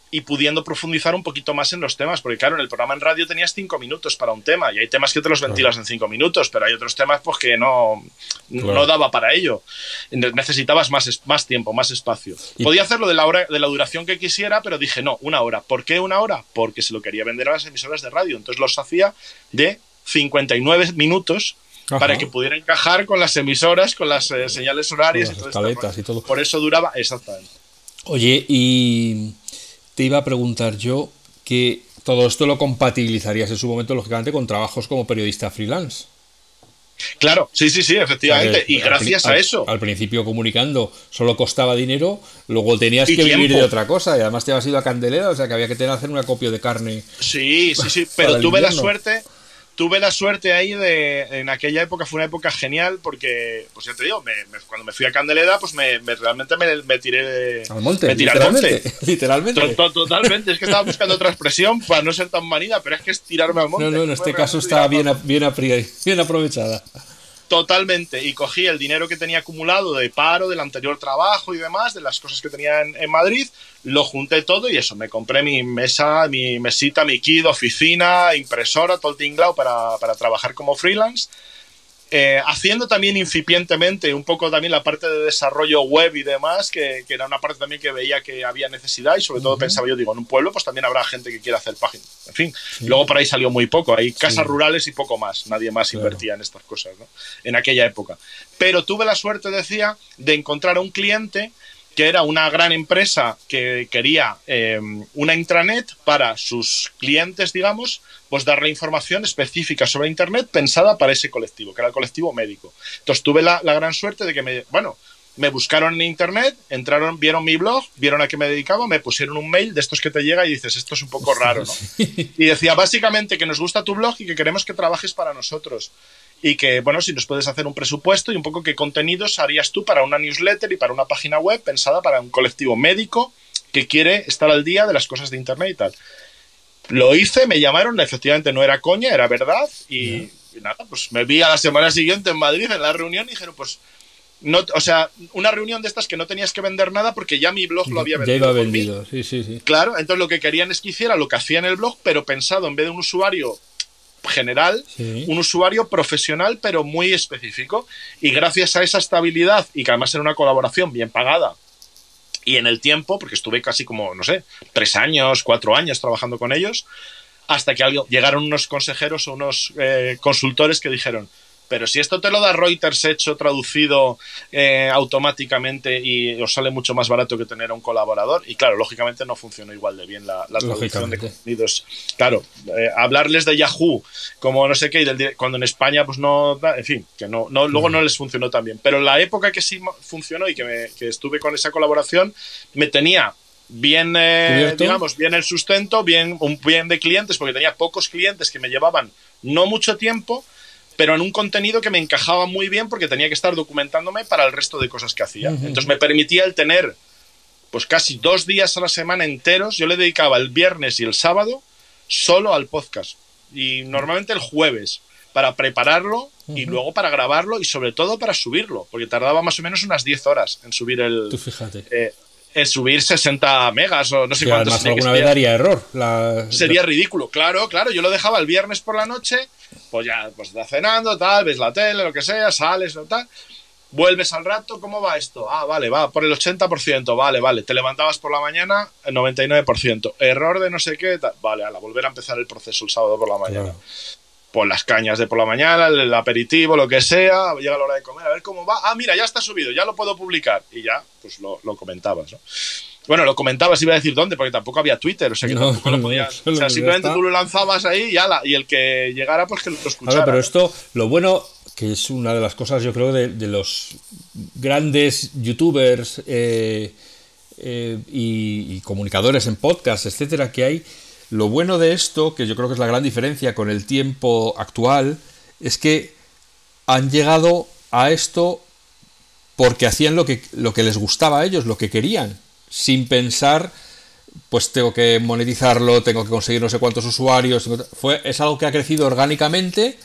Speaker 2: y pudiendo profundizar un poquito más en los temas, porque claro, en el programa en radio tenías cinco minutos para un tema y hay temas que te los ventilas en cinco minutos, pero hay otros temas pues que no, no daba para ello. Necesitabas más, más tiempo, más espacio. Podía hacerlo de la, hora, de la duración que quisiera, pero dije no, una hora. ¿Por qué una hora? Porque se lo quería vender a las emisoras de radio. Entonces los hacía de 59 minutos para que pudiera encajar con las emisoras, con las eh, señales horarias
Speaker 1: y todo.
Speaker 2: Por eso duraba exactamente.
Speaker 1: Oye, y te iba a preguntar yo que todo esto lo compatibilizarías en su momento, lógicamente, con trabajos como periodista freelance.
Speaker 2: Claro, sí, sí, sí, efectivamente. y gracias a eso.
Speaker 1: Al principio comunicando solo costaba dinero, luego tenías que vivir de otra cosa y además te habías ido a Candelera, o sea que había que tener hacer una copia de carne.
Speaker 2: Sí, sí, sí, pero tuve la suerte tuve la suerte ahí de, en aquella época fue una época genial porque, pues ya te digo, cuando me fui a Candeleda, pues me, realmente me, tiré
Speaker 1: al monte. Me tiré literalmente, Literalmente.
Speaker 2: totalmente, es que estaba buscando otra expresión para no ser tan manida, pero es que es tirarme al monte.
Speaker 1: No, no, en este caso estaba bien, bien, bien aprovechada.
Speaker 2: Totalmente. Y cogí el dinero que tenía acumulado de paro, del anterior trabajo y demás, de las cosas que tenía en, Madrid, lo junté todo y eso, me compré mi mesa, mi mesita, mi kit, oficina, impresora, todo el tinglao para, para trabajar como freelance. Eh, haciendo también incipientemente un poco también la parte de desarrollo web y demás, que, era una parte también que veía que había necesidad y sobre todo pensaba yo, digo, en un pueblo pues también habrá gente que quiera hacer páginas. En fin, luego por ahí salió muy poco, hay casas rurales y poco más, nadie más invertía en estas cosas, ¿no? En aquella época. Pero tuve la suerte, decía, de encontrar a un cliente que era una gran empresa que quería eh, una intranet para sus clientes, digamos, pues darle información específica sobre Internet pensada para ese colectivo, que era el colectivo médico. Entonces tuve la, gran suerte de que me, bueno, me buscaron en Internet, entraron, vieron mi blog, vieron a qué me dedicaba, me pusieron un mail de estos que te llega y dices, esto es un poco raro, ¿no? Y decía, básicamente, que nos gusta tu blog y que queremos que trabajes para nosotros y que, bueno, si nos puedes hacer un presupuesto y un poco qué contenidos harías tú para una newsletter y para una página web pensada para un colectivo médico que quiere estar al día de las cosas de Internet y tal. Lo hice, me llamaron, efectivamente no era coña, era verdad y, nada, pues me vi a la semana siguiente en Madrid en la reunión y dijeron, pues no, o sea, una reunión de estas que no tenías que vender nada porque ya mi blog lo había vendido.
Speaker 1: Ya iba vendido, sí, sí, sí.
Speaker 2: Claro, entonces lo que querían es que hiciera lo que hacía en el blog, pero pensado en vez de un usuario general, un usuario profesional pero muy específico. Y gracias a esa estabilidad y que además era una colaboración bien pagada y en el tiempo, porque estuve casi como, no sé, tres años, cuatro años trabajando con ellos, hasta que llegaron unos consejeros o unos eh, consultores que dijeron, pero si esto te lo da Reuters hecho, traducido eh, automáticamente y os sale mucho más barato que tener a un colaborador, y claro, lógicamente no funcionó igual de bien la, traducción de contenidos. Claro, eh, hablarles de Yahoo, como no sé qué, y cuando en España pues no, en fin, que no, no luego no les funcionó tan bien. Pero la época que sí funcionó y que, me, que estuve con esa colaboración, me tenía bien, eh, digamos, bien el sustento, bien, un bien de clientes, porque tenía pocos clientes que me llevaban no mucho tiempo, pero en un contenido que me encajaba muy bien porque tenía que estar documentándome para el resto de cosas que hacía. Entonces me permitía el tener pues casi dos días a la semana enteros. Yo le dedicaba el viernes y el sábado solo al podcast. Y normalmente el jueves para prepararlo y luego para grabarlo y sobre todo para subirlo, porque tardaba más o menos unas 10 horas en subir el...
Speaker 1: Tú fíjate.
Speaker 2: Eh, en subir 60 megas o no sé cuántos.
Speaker 1: Además, alguna vez daría error.
Speaker 2: Sería ridículo, claro, claro. Yo lo dejaba el viernes por la noche pues ya, pues estás cenando, tal, ves la tele, lo que sea, sales o tal. Vuelves al rato, ¿cómo va esto? Ah, vale, va por el 80%, vale, vale. Te levantabas por la mañana, el 99%. Error de no sé qué, tal. Vale, a la volver a empezar el proceso el sábado por la mañana. Por las cañas de por la mañana, el, aperitivo, lo que sea, llega la hora de comer, a ver cómo va. Ah, mira, ya está subido, ya lo puedo publicar. Y ya, pues lo, lo comentabas, ¿no? Bueno, lo comentabas, iba a decir dónde, porque tampoco había Twitter, o sea que tampoco lo podías. o sea, simplemente tú lo lanzabas ahí y, ala, y el que llegara, pues que lo escuchara.
Speaker 1: pero esto, lo bueno, que es una de las cosas, yo creo, de, los grandes youtubers eh, eh, y, comunicadores en podcast, etcétera, que hay. Lo bueno de esto, que yo creo que es la gran diferencia con el tiempo actual, es que han llegado a esto porque hacían lo que, lo que les gustaba a ellos, lo que querían sin pensar, pues tengo que monetizarlo, tengo que conseguir no sé cuántos usuarios. Fue, es algo que ha crecido orgánicamente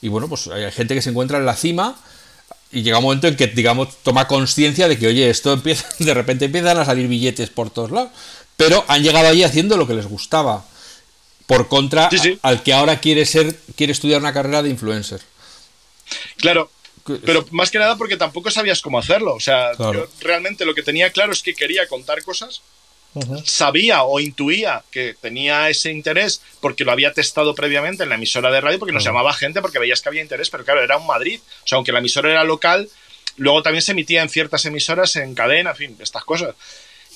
Speaker 1: y bueno, pues hay gente que se encuentra en la cima y llega un momento en que, digamos, toma conciencia de que, oye, esto empieza, de repente empiezan a salir billetes por todos lados. Pero han llegado allí haciendo lo que les gustaba. Por contra, al que ahora quiere ser, quiere estudiar una carrera de influencer.
Speaker 2: Claro, pero más que nada porque tampoco sabías cómo hacerlo. O sea, yo realmente lo que tenía claro es que quería contar cosas. Sabía o intuía que tenía ese interés porque lo había testado previamente en la emisora de radio, porque nos llamaba gente porque veías que había interés, pero claro, era un Madrid. O sea, aunque la emisora era local, luego también se emitía en ciertas emisoras, en cadena, en fin, estas cosas.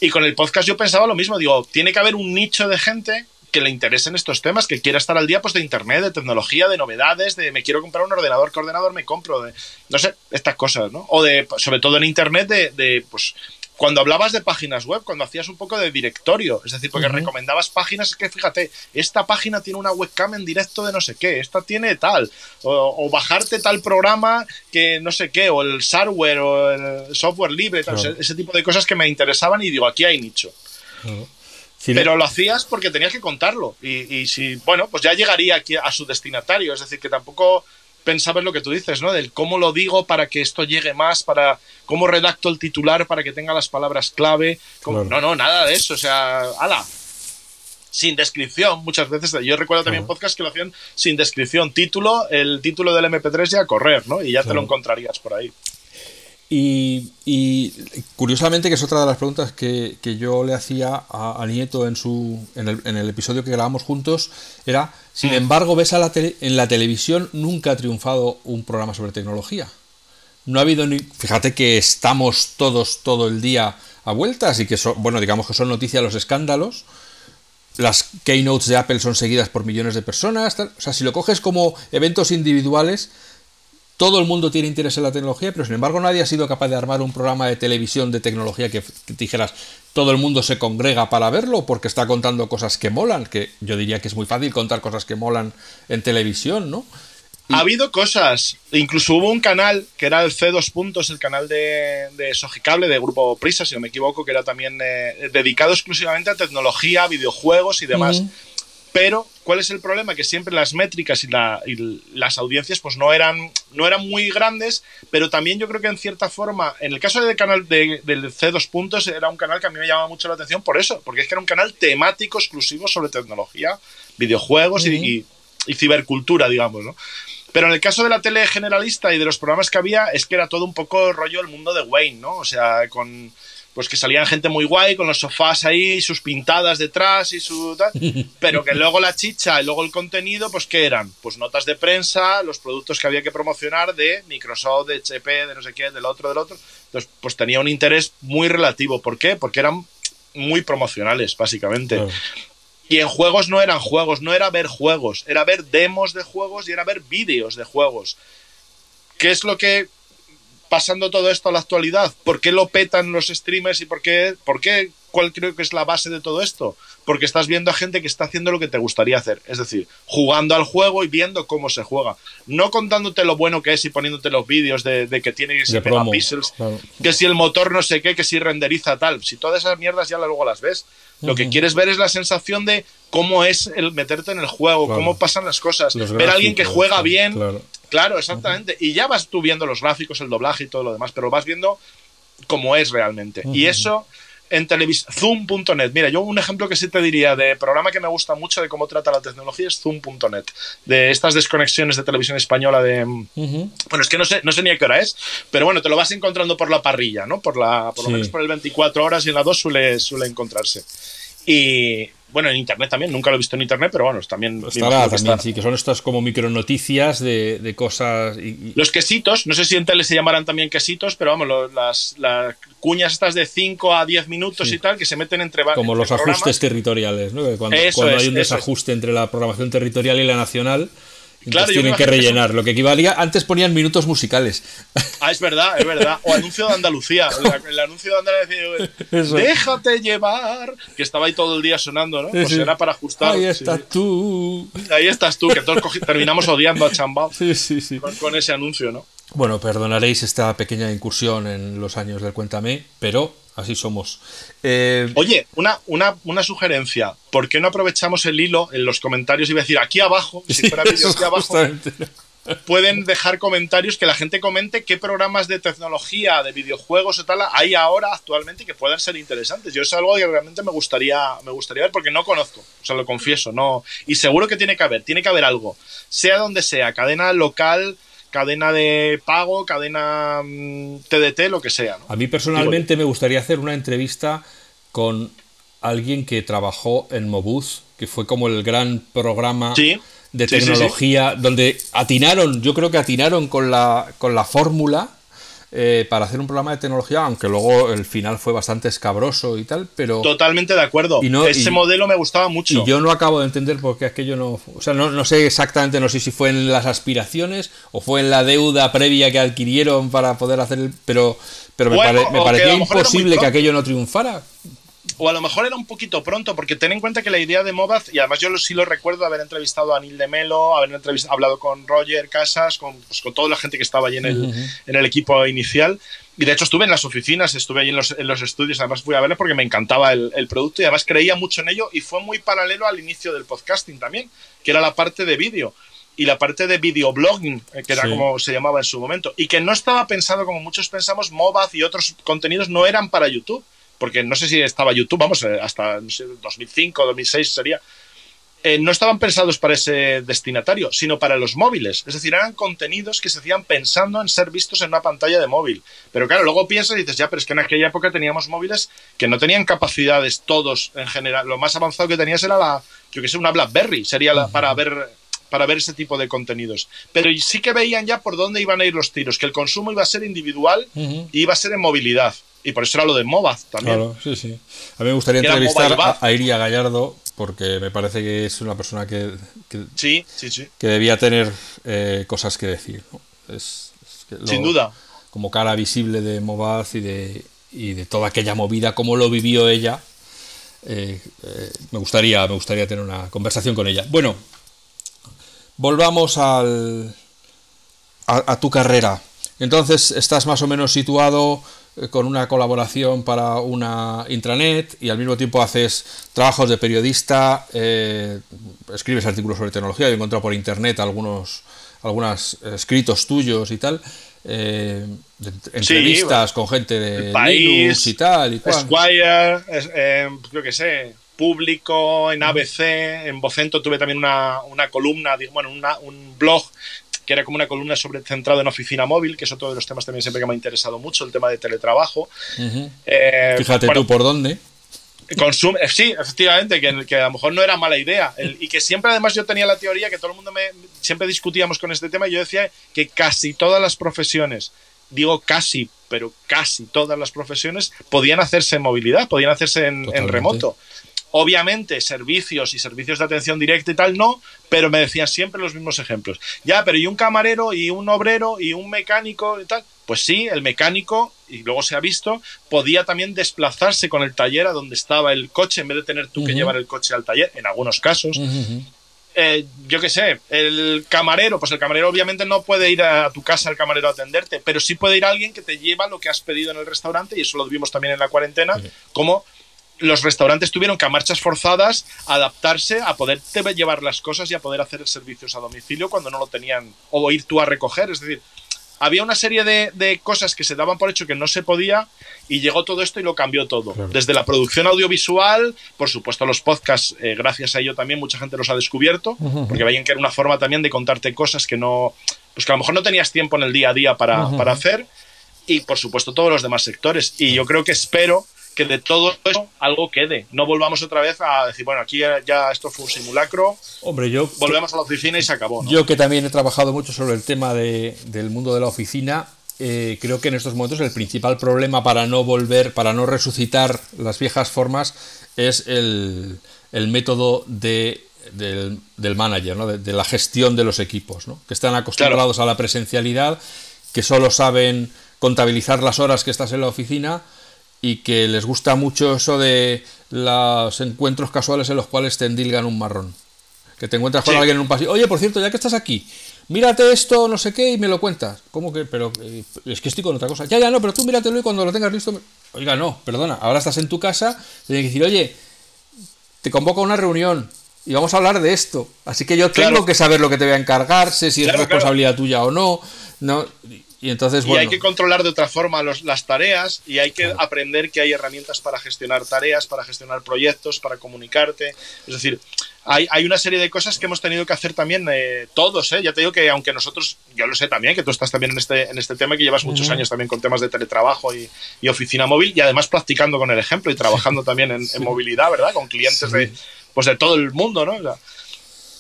Speaker 2: Y con el podcast yo pensaba lo mismo, digo, tiene que haber un nicho de gente que le interesen estos temas, que quiera estar al día pues, de internet, de tecnología, de novedades, de me quiero comprar un ordenador, ¿qué ordenador me compro? De, no sé, estas cosas, ¿no? O de, sobre todo en internet, de, de pues, cuando hablabas de páginas web, cuando hacías un poco de directorio, es decir, porque recomendabas páginas que fíjate, esta página tiene una webcam en directo de no sé qué, esta tiene tal, o, bajarte tal programa que no sé qué, o el hardware o el software libre, ese, tipo de cosas que me interesaban y digo, aquí hay nicho pero lo hacías porque tenías que contarlo. Y, si, bueno, pues ya llegaría aquí a su destinatario. Es decir, que tampoco pensaba en lo que tú dices, ¿no? Del cómo lo digo para que esto llegue más, para cómo redacto el titular para que tenga las palabras clave. No, no, nada de eso. O sea, ala. sin descripción muchas veces. Yo recuerdo también podcast que lo hacían sin descripción. Título, el título del MP3 ya a correr, ¿no? Y ya te lo encontrarías por ahí.
Speaker 1: Y, curiosamente, que es otra de las preguntas que, yo le hacía a, Nieto en, su, en, el, episodio que grabamos juntos, era, sin mm. embargo, ves a la en la televisión nunca ha triunfado un programa sobre tecnología. No ha habido ni... Fíjate que estamos todos todo el día a vueltas y que son, bueno, digamos que son noticias los escándalos. Las keynotes de Apple son seguidas por millones de personas. O sea, si lo coges como eventos individuales, todo el mundo tiene interés en la tecnología, pero sin embargo nadie ha sido capaz de armar un programa de televisión de tecnología que, dijeras todo el mundo se congrega para verlo porque está contando cosas que molan, que yo diría que es muy fácil contar cosas que molan en televisión, ¿no?
Speaker 2: Ha habido cosas, incluso hubo un canal que era el C2 Puntos, el canal de, de Sogicable, de Grupo Prisa, si no me equivoco, que era también eh, dedicado exclusivamente a tecnología, videojuegos y demás. Pero, ¿cuál es el problema? Que siempre las métricas y, las audiencias pues no eran, no eran muy grandes, pero también yo creo que en cierta forma, en el caso del canal del C2 Puntos, era un canal que a mí me llamaba mucho la atención por eso, porque es que era un canal temático exclusivo sobre tecnología, videojuegos y, y, cibercultura, digamos, ¿no? Pero en el caso de la tele generalista y de los programas que había, es que era todo un poco rollo el mundo de Wayne, ¿no? O sea, con pues que salían gente muy guay con los sofás ahí, sus pintadas detrás y su tal, pero que luego la chicha y luego el contenido, pues ¿qué eran? Pues notas de prensa, los productos que había que promocionar de Microsoft, de HP, de no sé qué, del otro, del otro. Entonces, pues tenía un interés muy relativo. ¿Por qué? Porque eran muy promocionales, básicamente. Y en juegos no eran juegos, no era ver juegos, era ver demos de juegos y era ver vídeos de juegos. ¿Qué es lo que pasando todo esto a la actualidad? ¿Por qué lo petan los streamers y por qué, por qué, cuál creo que es la base de todo esto? Porque estás viendo a gente que está haciendo lo que te gustaría hacer, es decir, jugando al juego y viendo cómo se juega, no contándote lo bueno que es y poniéndote los vídeos de, que tiene que ser megapíxeles, que si el motor no sé qué, que si renderiza tal, si todas esas mierdas ya luego las ves, lo que quieres ver es la sensación de cómo es el meterte en el juego, cómo pasan las cosas, ver a alguien que juega bien, Claro, exactamente. Y ya vas tú viendo los gráficos, el doblaje y todo lo demás, pero vas viendo cómo es realmente. Y eso en televisión, zoom.net. Mira, yo un ejemplo que sí te diría de programa que me gusta mucho de cómo trata la tecnología es zoom.net. De estas desconexiones de televisión española de... Bueno, es que no sé, no sé ni a qué hora es, pero bueno, te lo vas encontrando por la parrilla, ¿no? Por, la, por lo menos por el 24 horas y en la 2 suele, suele encontrarse. Y, bueno, en internet también, nunca lo he visto en internet, pero bueno, también.
Speaker 1: Estará también, sí, que son estas como micronoticias de, de cosas. Y,
Speaker 2: Los quesitos, no sé si en tele se llamarán también quesitos, pero vamos, las, las, cuñas estas de 5 a 10 minutos y tal, que se meten entre
Speaker 1: Como los ajustes territoriales, ¿no? Cuando, cuando hay un desajuste entre la programación territorial y la nacional claro, tienen que rellenar, lo que equivalía. Antes ponían minutos musicales.
Speaker 2: Ah, es verdad, es verdad. O anuncio de Andalucía. El, anuncio de Andalucía. Déjate llevar. Que estaba ahí todo el día sonando, ¿no? Pues era para ajustar.
Speaker 1: Ahí estás tú.
Speaker 2: Ahí estás tú, que todos terminamos odiando a Chambao. Sí, sí, sí. con ese anuncio, ¿no?
Speaker 1: Bueno, perdonaréis esta pequeña incursión en los años del Cuéntame, pero así somos.
Speaker 2: Eh, Oye, una, una, una, sugerencia. ¿Por qué no aprovechamos el hilo en los comentarios y voy a decir aquí abajo, si fuera vídeo aquí abajo? Pueden dejar comentarios que la gente comente qué programas de tecnología, de videojuegos o tal hay ahora actualmente que puedan ser interesantes. Yo es algo que realmente me gustaría, me gustaría ver porque no conozco, o sea, lo confieso, no. Y seguro que tiene que haber, tiene que haber algo, sea donde sea, cadena local, cadena de pago, cadena TDT, mm, lo que sea.
Speaker 1: A mí personalmente me gustaría hacer una entrevista con alguien que trabajó en Mobuz, que fue como el gran programa de tecnología, donde atinaron, yo creo que atinaron con la, con la fórmula eh, para hacer un programa de tecnología, aunque luego el final fue bastante escabroso y tal, pero...
Speaker 2: Totalmente de acuerdo. Ese modelo me gustaba mucho.
Speaker 1: Y yo no acabo de entender por qué aquello no... O sea, no, sé exactamente, no sé si fue en las aspiraciones o fue en la deuda previa que adquirieron para poder hacer el... Pero, pero me, parecía imposible que aquello no triunfara
Speaker 2: o a lo mejor era un poquito pronto, porque ten en cuenta que la idea de Mobath, y además yo sí lo recuerdo haber entrevistado a Neil de Melo, haber hablado con Roger Casas, con, pues, con toda la gente que estaba allí en el, en el equipo inicial. Y de hecho estuve en las oficinas, estuve allí en los, en los estudios, además fui a verle porque me encantaba el, el, producto y además creía mucho en ello y fue muy paralelo al inicio del podcasting también, que era la parte de vídeo. Y la parte de videoblogging, eh, que era como se llamaba en su momento, y que no estaba pensado como muchos pensamos, Mobath y otros contenidos no eran para YouTube porque no sé si estaba YouTube, vamos, eh, hasta no sé, 2005, 2006 sería, eh, no estaban pensados para ese destinatario, sino para los móviles. Es decir, eran contenidos que se hacían pensando en ser vistos en una pantalla de móvil. Pero claro, luego piensas y dices, ya, pero es que en aquella época teníamos móviles que no tenían capacidades todos en general. Lo más avanzado que tenías era la, yo que sé, una BlackBerry, sería la, para ver para ver ese tipo de contenidos. Pero sí que veían ya por dónde iban a ir los tiros, que el consumo iba a ser individual y iba a ser en movilidad. Y por eso era lo de Mobaz también.
Speaker 1: Claro, sí, sí. A mí me gustaría entrevistar a, Iria Gallardo, porque me parece que es una persona que, que,
Speaker 2: sí, sí, sí.
Speaker 1: que debía tener eh, cosas que decir. Es,
Speaker 2: Sin duda.
Speaker 1: Como cara visible de Mobaz y de, y de toda aquella movida, como lo vivió ella. Eh, eh, me, gustaría, me gustaría tener una conversación con ella. Bueno, volvamos al, a, tu carrera. Entonces estás más o menos situado con una colaboración para una intranet y al mismo tiempo haces trabajos de periodista, eh, escribes artículos sobre tecnología, he encontrado por internet algunos, algunos escritos tuyos y tal, eh, entrevistas con gente de
Speaker 2: País,
Speaker 1: y tal. Y
Speaker 2: Esquire, creo que sé, Público, en ABC, en Vocento tuve también una, columna, bueno, un blog que era como una columna sobre, centrado en oficina móvil, que es otro de los temas también siempre que me ha interesado mucho, el tema de teletrabajo.
Speaker 1: Eh, Fíjate tú por dónde.
Speaker 2: Consume, eh, sí, efectivamente, que, que, a lo mejor no era mala idea. y que siempre, además, yo tenía la teoría que todo el mundo me. Siempre discutíamos con este tema y yo decía que casi todas las profesiones, digo casi, pero casi todas las profesiones, podían hacerse en movilidad, podían hacerse en, en remoto. Obviamente, servicios y servicios de atención directa y tal no, pero me decían siempre los mismos ejemplos. Ya, pero ¿y un camarero y un obrero y un mecánico y tal? Pues sí, el mecánico, y luego se ha visto, podía también desplazarse con el taller a donde estaba el coche en vez de tener tú que llevar el coche al taller, en algunos casos. Eh, yo qué sé, el camarero, pues el camarero obviamente no puede ir a tu casa el camarero a atenderte, pero sí puede ir alguien que te lleva lo que has pedido en el restaurante, y eso lo vimos también en la cuarentena, como los restaurantes tuvieron que a marchas forzadas adaptarse a poder llevar las cosas y a poder hacer servicios a domicilio cuando no lo tenían o ir tú a recoger. Es decir, había una serie de, cosas que se daban por hecho que no se podía y llegó todo esto y lo cambió todo. Desde la producción audiovisual, por supuesto los podcasts, eh, gracias a ello también mucha gente los ha descubierto, porque veían que era una forma también de contarte cosas que no, pues que a lo mejor no tenías tiempo en el día a día para, para hacer. Y por supuesto todos los demás sectores. Y yo creo que espero que de todo eso algo quede. No volvamos otra vez a decir, bueno, aquí ya esto fue un simulacro.
Speaker 1: Hombre, yo.
Speaker 2: Volvemos a la oficina y se acabó.
Speaker 1: Yo que también he trabajado mucho sobre el tema de, del mundo de la oficina. Eh, creo que en estos momentos el principal problema para no volver, para no resucitar las viejas formas, es el, el método de, del, del, manager, ¿no? de, la gestión de los equipos, ¿no? que están acostumbrados a la presencialidad, que solo saben contabilizar las horas que estás en la oficina y que les gusta mucho eso de los encuentros casuales en los cuales te endilgan un marrón. Que te encuentras con alguien en un pasillo. Oye, por cierto, ya que estás aquí, mírate esto, no sé qué, y me lo cuentas. ¿Cómo que? Pero eh, es que estoy con otra cosa. Ya, ya, no, pero tú míratelo y cuando lo tengas listo. Oiga, no, perdona, ahora estás en tu casa, tienes que decir, oye, te convoco a una reunión y vamos a hablar de esto. Así que yo tengo que saber lo que te voy a encargar, sé si es responsabilidad tuya o no. no y entonces,
Speaker 2: y hay que controlar de otra forma las tareas y hay que aprender que hay herramientas para gestionar tareas, para gestionar proyectos, para comunicarte. Es decir, hay, hay una serie de cosas que hemos tenido que hacer también eh, todos. ¿eh? Ya te digo que aunque nosotros, yo lo sé también, que tú estás también en este, en este tema y que llevas muchos años también con temas de teletrabajo y, y, oficina móvil y además practicando con el ejemplo y trabajando también en, movilidad, ¿verdad? Con clientes de, pues de todo el mundo, ¿no?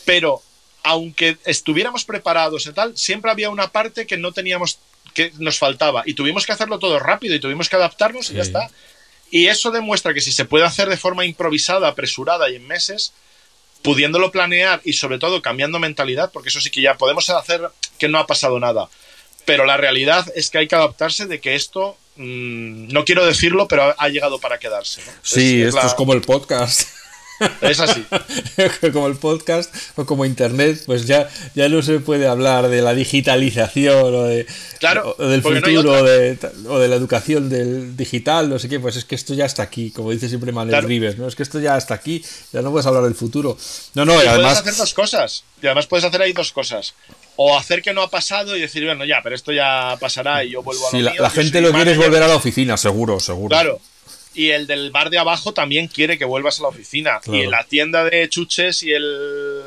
Speaker 2: pero aunque estuviéramos preparados y tal, siempre había una parte que no teníamos, que nos faltaba. Y tuvimos que hacerlo todo rápido y tuvimos que adaptarnos y ya está. Y eso demuestra que si se puede hacer de forma improvisada, apresurada y en meses, pudiéndolo planear y sobre todo cambiando mentalidad, porque eso sí que ya podemos hacer que no ha pasado nada. Pero la realidad es que hay que adaptarse de que esto, mm, no quiero decirlo, pero ha, llegado para quedarse.
Speaker 1: Sí, esto es como el podcast.
Speaker 2: Es así.
Speaker 1: como el podcast o como internet, pues ya, ya no se puede hablar de la digitalización o, de,
Speaker 2: claro,
Speaker 1: del futuro o de, la educación del digital, no sé qué, pues es que esto ya está aquí, como dice siempre Manuel Rives, ¿no? Es que esto ya está aquí, ya no puedes hablar del futuro. No, no,
Speaker 2: y,
Speaker 1: además...
Speaker 2: Puedes hacer dos cosas, y además puedes hacer ahí dos cosas. O hacer que no ha pasado y decir, bueno, ya, pero esto ya pasará y yo vuelvo a lo
Speaker 1: la, la gente lo quiere es volver a la oficina, seguro, seguro.
Speaker 2: Claro, y el del bar de abajo también quiere que vuelvas a la oficina. Y la tienda de chuches y el,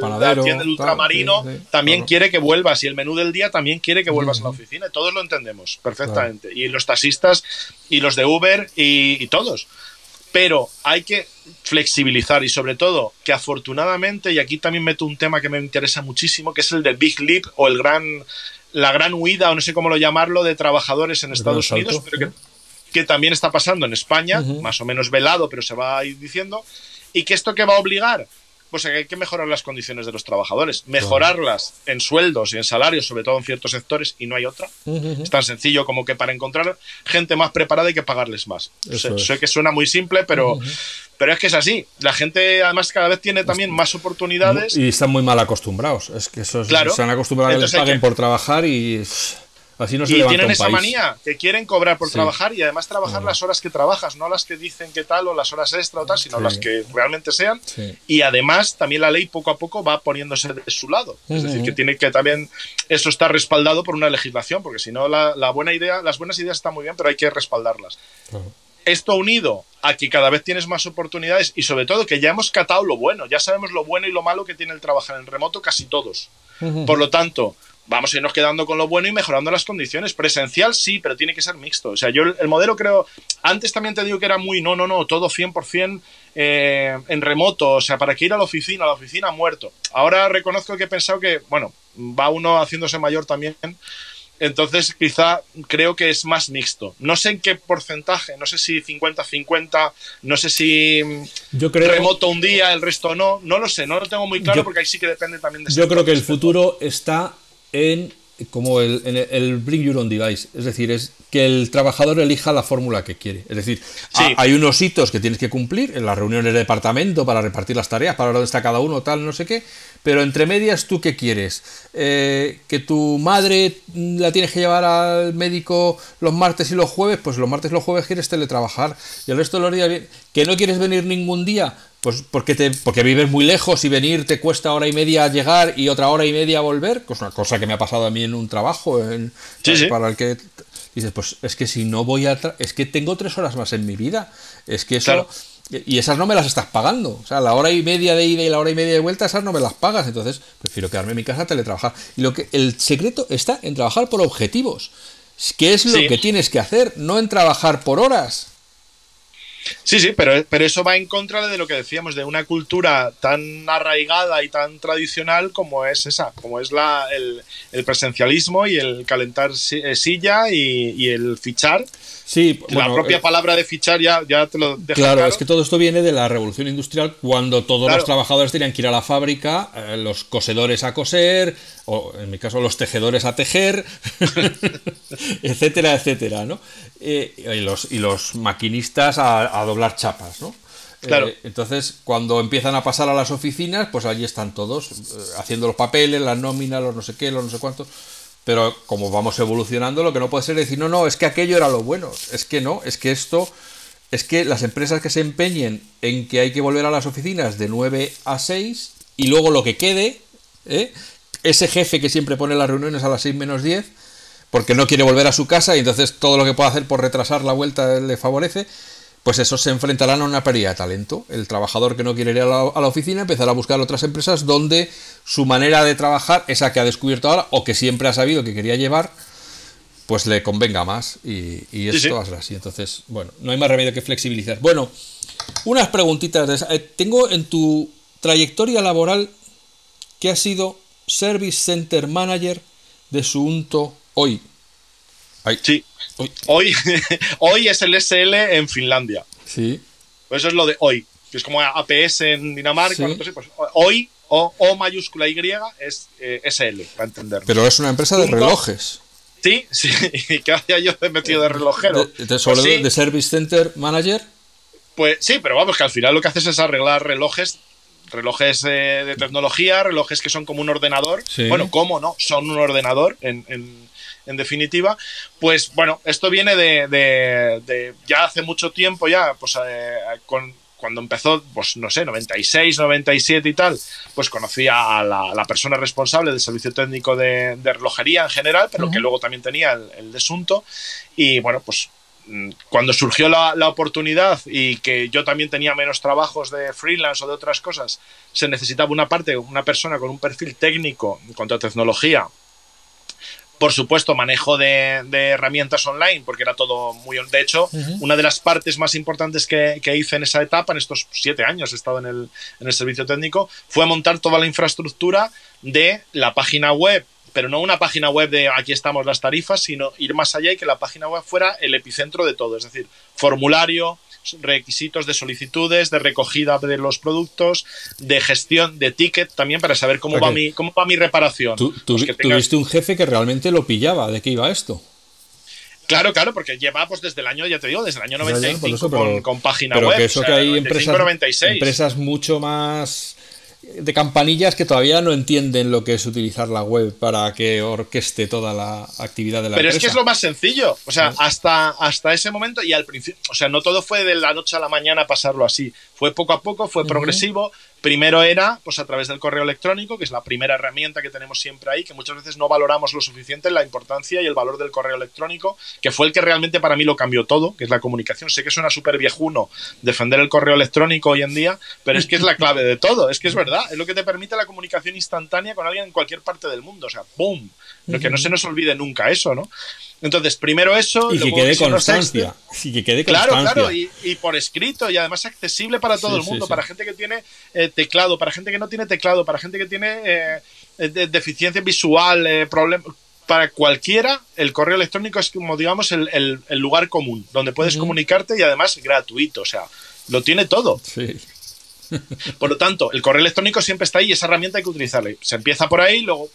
Speaker 2: la tienda del ultramarino también quiere que vuelvas. Y el menú del día también quiere que vuelvas a la oficina. Todos lo entendemos perfectamente. Y los taxistas y los de Uber y, todos. Pero hay que flexibilizar y sobre todo que afortunadamente, y aquí también meto un tema que me interesa muchísimo, que es el del Big Leap o el gran, la gran huida, o no sé cómo lo llamarlo, de trabajadores en Estados Unidos, pero que que también está pasando en España, más o menos velado, pero se va a ir diciendo, y que esto que va a obligar, pues hay que mejorar las condiciones de los trabajadores, mejorarlas en sueldos y en salarios, sobre todo en ciertos sectores, y no hay otra. Es tan sencillo como que para encontrar gente más preparada hay que pagarles más. Sé, que suena muy simple, pero, pero es que es así. La gente además cada vez tiene también más oportunidades.
Speaker 1: Y están muy mal acostumbrados. Es que eso se han acostumbrado a que les paguen por trabajar y y
Speaker 2: tienen esa manía, que quieren cobrar por trabajar y además trabajar las horas que trabajas, no las que dicen que tal o las horas extra o tal, sino las que realmente sean. Y además también la ley poco a poco va poniéndose de su lado. Es decir, que tiene que también eso está respaldado por una legislación, porque si no la, buena idea, las buenas ideas están muy bien, pero hay que respaldarlas. Esto unido a que cada vez tienes más oportunidades y sobre todo que ya hemos catado lo bueno, ya sabemos lo bueno y lo malo que tiene el trabajar en remoto casi todos. Por lo tanto, vamos a irnos quedando con lo bueno y mejorando las condiciones. Presencial sí, pero tiene que ser mixto. O sea, yo el, modelo creo, antes también te digo que era muy, no, no, no, todo 100% eh, en remoto, o sea, para que ir a la oficina, a la oficina muerto. Ahora reconozco que he pensado que, bueno, va uno haciéndose mayor también. Entonces, quizá creo que es más mixto. No sé en qué porcentaje, no sé si 50-50, no sé si yo creo, remoto un día, el resto no. No lo sé, no lo tengo muy claro porque ahí sí que depende también de...
Speaker 1: Yo creo que el futuro está en como el, en el, Bring Your Own Device. Es decir, es que el trabajador elija la fórmula que quiere. Es decir, hay unos hitos que tienes que cumplir en las reuniones de departamento para repartir las tareas, para ver dónde está cada uno, tal, no sé qué. Pero entre medias, ¿tú qué quieres? Eh, ¿Que tu madre la tienes que llevar al médico los martes y los jueves? Pues los martes y los jueves quieres teletrabajar. Y el resto de los días, ¿que no quieres venir ningún día? Pues porque, te, porque vives muy lejos y venir te cuesta hora y media llegar y otra hora y media volver, que es una cosa que me ha pasado a mí en un trabajo en, para el que dices, pues es que si no voy a... es que tengo tres horas más en mi vida, es que eso... Y esas no me las estás pagando. O sea, la hora y media de ida y la hora y media de vuelta, esas no me las pagas. Entonces, prefiero quedarme en mi casa a teletrabajar. Y lo que el secreto está en trabajar por objetivos. ¿Qué es lo que tienes que hacer? No en trabajar por horas.
Speaker 2: Sí, sí, pero, pero eso va en contra de lo que decíamos, de una cultura tan arraigada y tan tradicional como es esa, como es la, el, presencialismo y el calentar eh, silla y, el fichar.
Speaker 1: Sí,
Speaker 2: la propia eh, palabra de fichar ya, ya te lo
Speaker 1: deja claro, es que todo esto viene de la revolución industrial cuando todos los trabajadores tenían que ir a la fábrica, eh, los cosedores a coser, o en mi caso los tejedores a tejer, etcétera, etcétera, ¿no? y, los, y los maquinistas a, doblar chapas, ¿no?
Speaker 2: Claro.
Speaker 1: entonces, cuando empiezan a pasar a las oficinas, pues allí están todos, haciendo los papeles, las nóminas, los no sé qué, los no sé cuántos. Pero como vamos evolucionando, lo que no puede ser decir, no, no, es que aquello era lo bueno. Es que no, es que esto, es que las empresas que se empeñen en que hay que volver a las oficinas de 9 a 6 y luego lo que quede, ¿eh? ese jefe que siempre pone las reuniones a las 6 menos 10, porque no quiere volver a su casa y entonces todo lo que pueda hacer por retrasar la vuelta le favorece, pues eso se enfrentarán a una pérdida de talento. El trabajador que no quiere ir a la, oficina empezará a buscar otras empresas donde su manera de trabajar, esa que ha descubierto ahora o que siempre ha sabido que quería llevar, pues le convenga más y, esto va a ser así. Entonces, bueno, no hay más remedio que flexibilizar. Bueno, unas preguntitas. Eh, tengo en tu trayectoria laboral que has sido Service Center Manager de Suunto hoy.
Speaker 2: Sí. Hoy, hoy es el SL en Finlandia.
Speaker 1: Sí.
Speaker 2: Pues eso es lo de hoy, que es como APS en Dinamarca. pues hoy, o, o, mayúscula Y, es eh, SL, para entender.
Speaker 1: Pero es una empresa de relojes.
Speaker 2: Sí, sí, ¿qué hacía yo de metido de relojero?
Speaker 1: ¿De, de, pues Service Center Manager?
Speaker 2: Pues sí, pero vamos, que al final lo que haces es arreglar relojes relojes eh, de tecnología, relojes que son como un ordenador. Bueno, ¿cómo no? Son un ordenador en, en definitiva, pues bueno, esto viene de, ya hace mucho tiempo ya, pues eh, con, cuando empezó, pues no sé, 96, 97 y tal, pues conocía a la, persona responsable del servicio técnico de, relojería en general, pero que luego también tenía el, el desunto. Y bueno, pues mm, cuando surgió la, la, oportunidad y que yo también tenía menos trabajos de freelance o de otras cosas, se necesitaba una parte, una persona con un perfil técnico en cuanto a tecnología por supuesto, manejo de, herramientas online, porque era todo muy... De hecho, una de las partes más importantes que, hice en esa etapa, en estos siete años he estado en el, en el servicio técnico, fue montar toda la infraestructura de la página web pero no una página web de aquí estamos las tarifas, sino ir más allá y que la página web fuera el epicentro de todo, es decir, formulario, requisitos de solicitudes, de recogida de los productos, de gestión de ticket también para saber cómo, va, mi, cómo va mi reparación.
Speaker 1: Tú, pues Tuviste un jefe que realmente lo pillaba, ¿de qué iba esto?
Speaker 2: Claro, claro, porque lleva pues desde el año, ya te digo, desde el año 95 con, con, página pero
Speaker 1: Que eso que hay empresas, empresas mucho más de campanillas que todavía no entienden lo que es utilizar la web para que orqueste toda la actividad de la
Speaker 2: Pero
Speaker 1: es
Speaker 2: que es lo más sencillo. O sea, hasta, hasta ese momento y al principio. O sea, no todo fue de la noche a la mañana pasarlo así. Fue poco a poco, fue progresivo. Primero era pues a través del correo electrónico, que es la primera herramienta que tenemos siempre ahí, que muchas veces no valoramos lo suficiente la importancia y el valor del correo electrónico, que fue el que realmente para mí lo cambió todo, que es la comunicación. Sé que suena súper viejuno defender el correo electrónico hoy en día, pero es que es la clave de todo, es que es verdad, es lo que te permite la comunicación instantánea con alguien en cualquier parte del mundo, o sea, ¡boom! Lo que no se nos olvide nunca eso, ¿no? Entonces, primero eso.
Speaker 1: Y que quede constancia. Y que quede
Speaker 2: Claro, claro, y, por escrito y además accesible para todo el mundo, para gente que tiene eh, teclado, para gente que no tiene teclado, para gente que tiene eh, deficiencia visual, eh, problemas. Para cualquiera, el correo electrónico es como, digamos, el, lugar común, donde puedes comunicarte y además gratuito, o sea, lo tiene todo.
Speaker 1: Sí.
Speaker 2: Por lo tanto, el correo electrónico siempre está ahí y esa herramienta hay que utilizarla. Se empieza por ahí, luego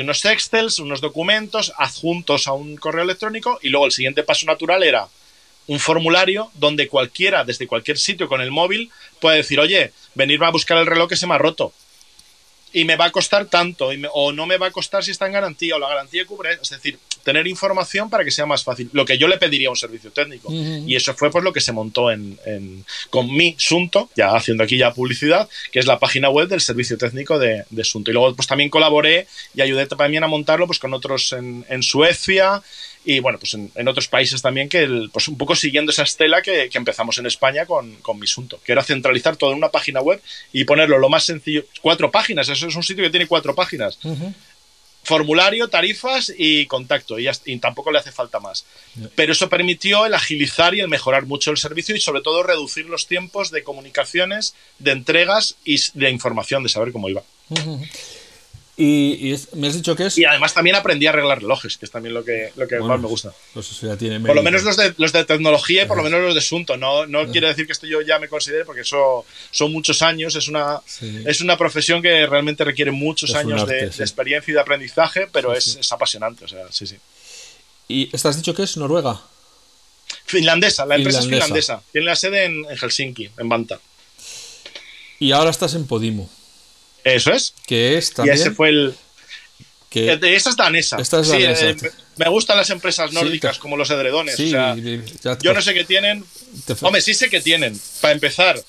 Speaker 2: unos excels, unos documentos adjuntos a un correo electrónico y luego el siguiente paso natural era un formulario donde cualquiera, desde cualquier sitio con el móvil, puede decir, oye, venirme a buscar el reloj que se me ha roto y me va a costar tanto, o no me va a costar si está en garantía, o la garantía cubre, es decir, tener información para que sea más fácil, lo que yo le pediría a un servicio técnico. Y eso fue pues lo que se montó en, con mi Sunto, ya haciendo aquí ya publicidad, que es la página web del servicio técnico de, de Sunto. Y luego pues también colaboré y ayudé también a montarlo pues con otros en, en Suecia, y bueno, pues en, otros países también que, pues un poco siguiendo esa estela que, empezamos en España con, con Misunto, que era centralizar todo en una página web y ponerlo lo más sencillo, cuatro páginas, eso es un sitio que tiene cuatro páginas. Formulario, tarifas y contacto, y, y, tampoco le hace falta más. Pero eso permitió el agilizar y el mejorar mucho el servicio y sobre todo reducir los tiempos de comunicaciones, de entregas y de información, de saber cómo iba.
Speaker 1: Y, me has dicho que es.
Speaker 2: Y además también aprendí a arreglar relojes, que es también lo que, lo que más me gusta.
Speaker 1: Pues eso ya tiene
Speaker 2: por lo menos los de, los de tecnología y por lo menos los de asunto. No, no quiere decir que esto yo ya me considere, porque eso son muchos años. Es una, es una profesión que realmente requiere muchos años de, experiencia y de aprendizaje, pero es, es, apasionante. O sea, sí, sí.
Speaker 1: ¿Y esta has dicho que es Noruega?
Speaker 2: Finlandesa, la empresa es finlandesa. Tiene la sede en, en Helsinki, en Vanta.
Speaker 1: Y ahora estás en Podimo.
Speaker 2: Eso es.
Speaker 1: Que es también.
Speaker 2: Y ese fue el. Que... Eh, esta es danesa.
Speaker 1: Esta es danesa.
Speaker 2: Eh, me gustan las empresas nórdicas como los edredones. yo no sé qué tienen. Hombre, sí sé qué tienen. Para empezar,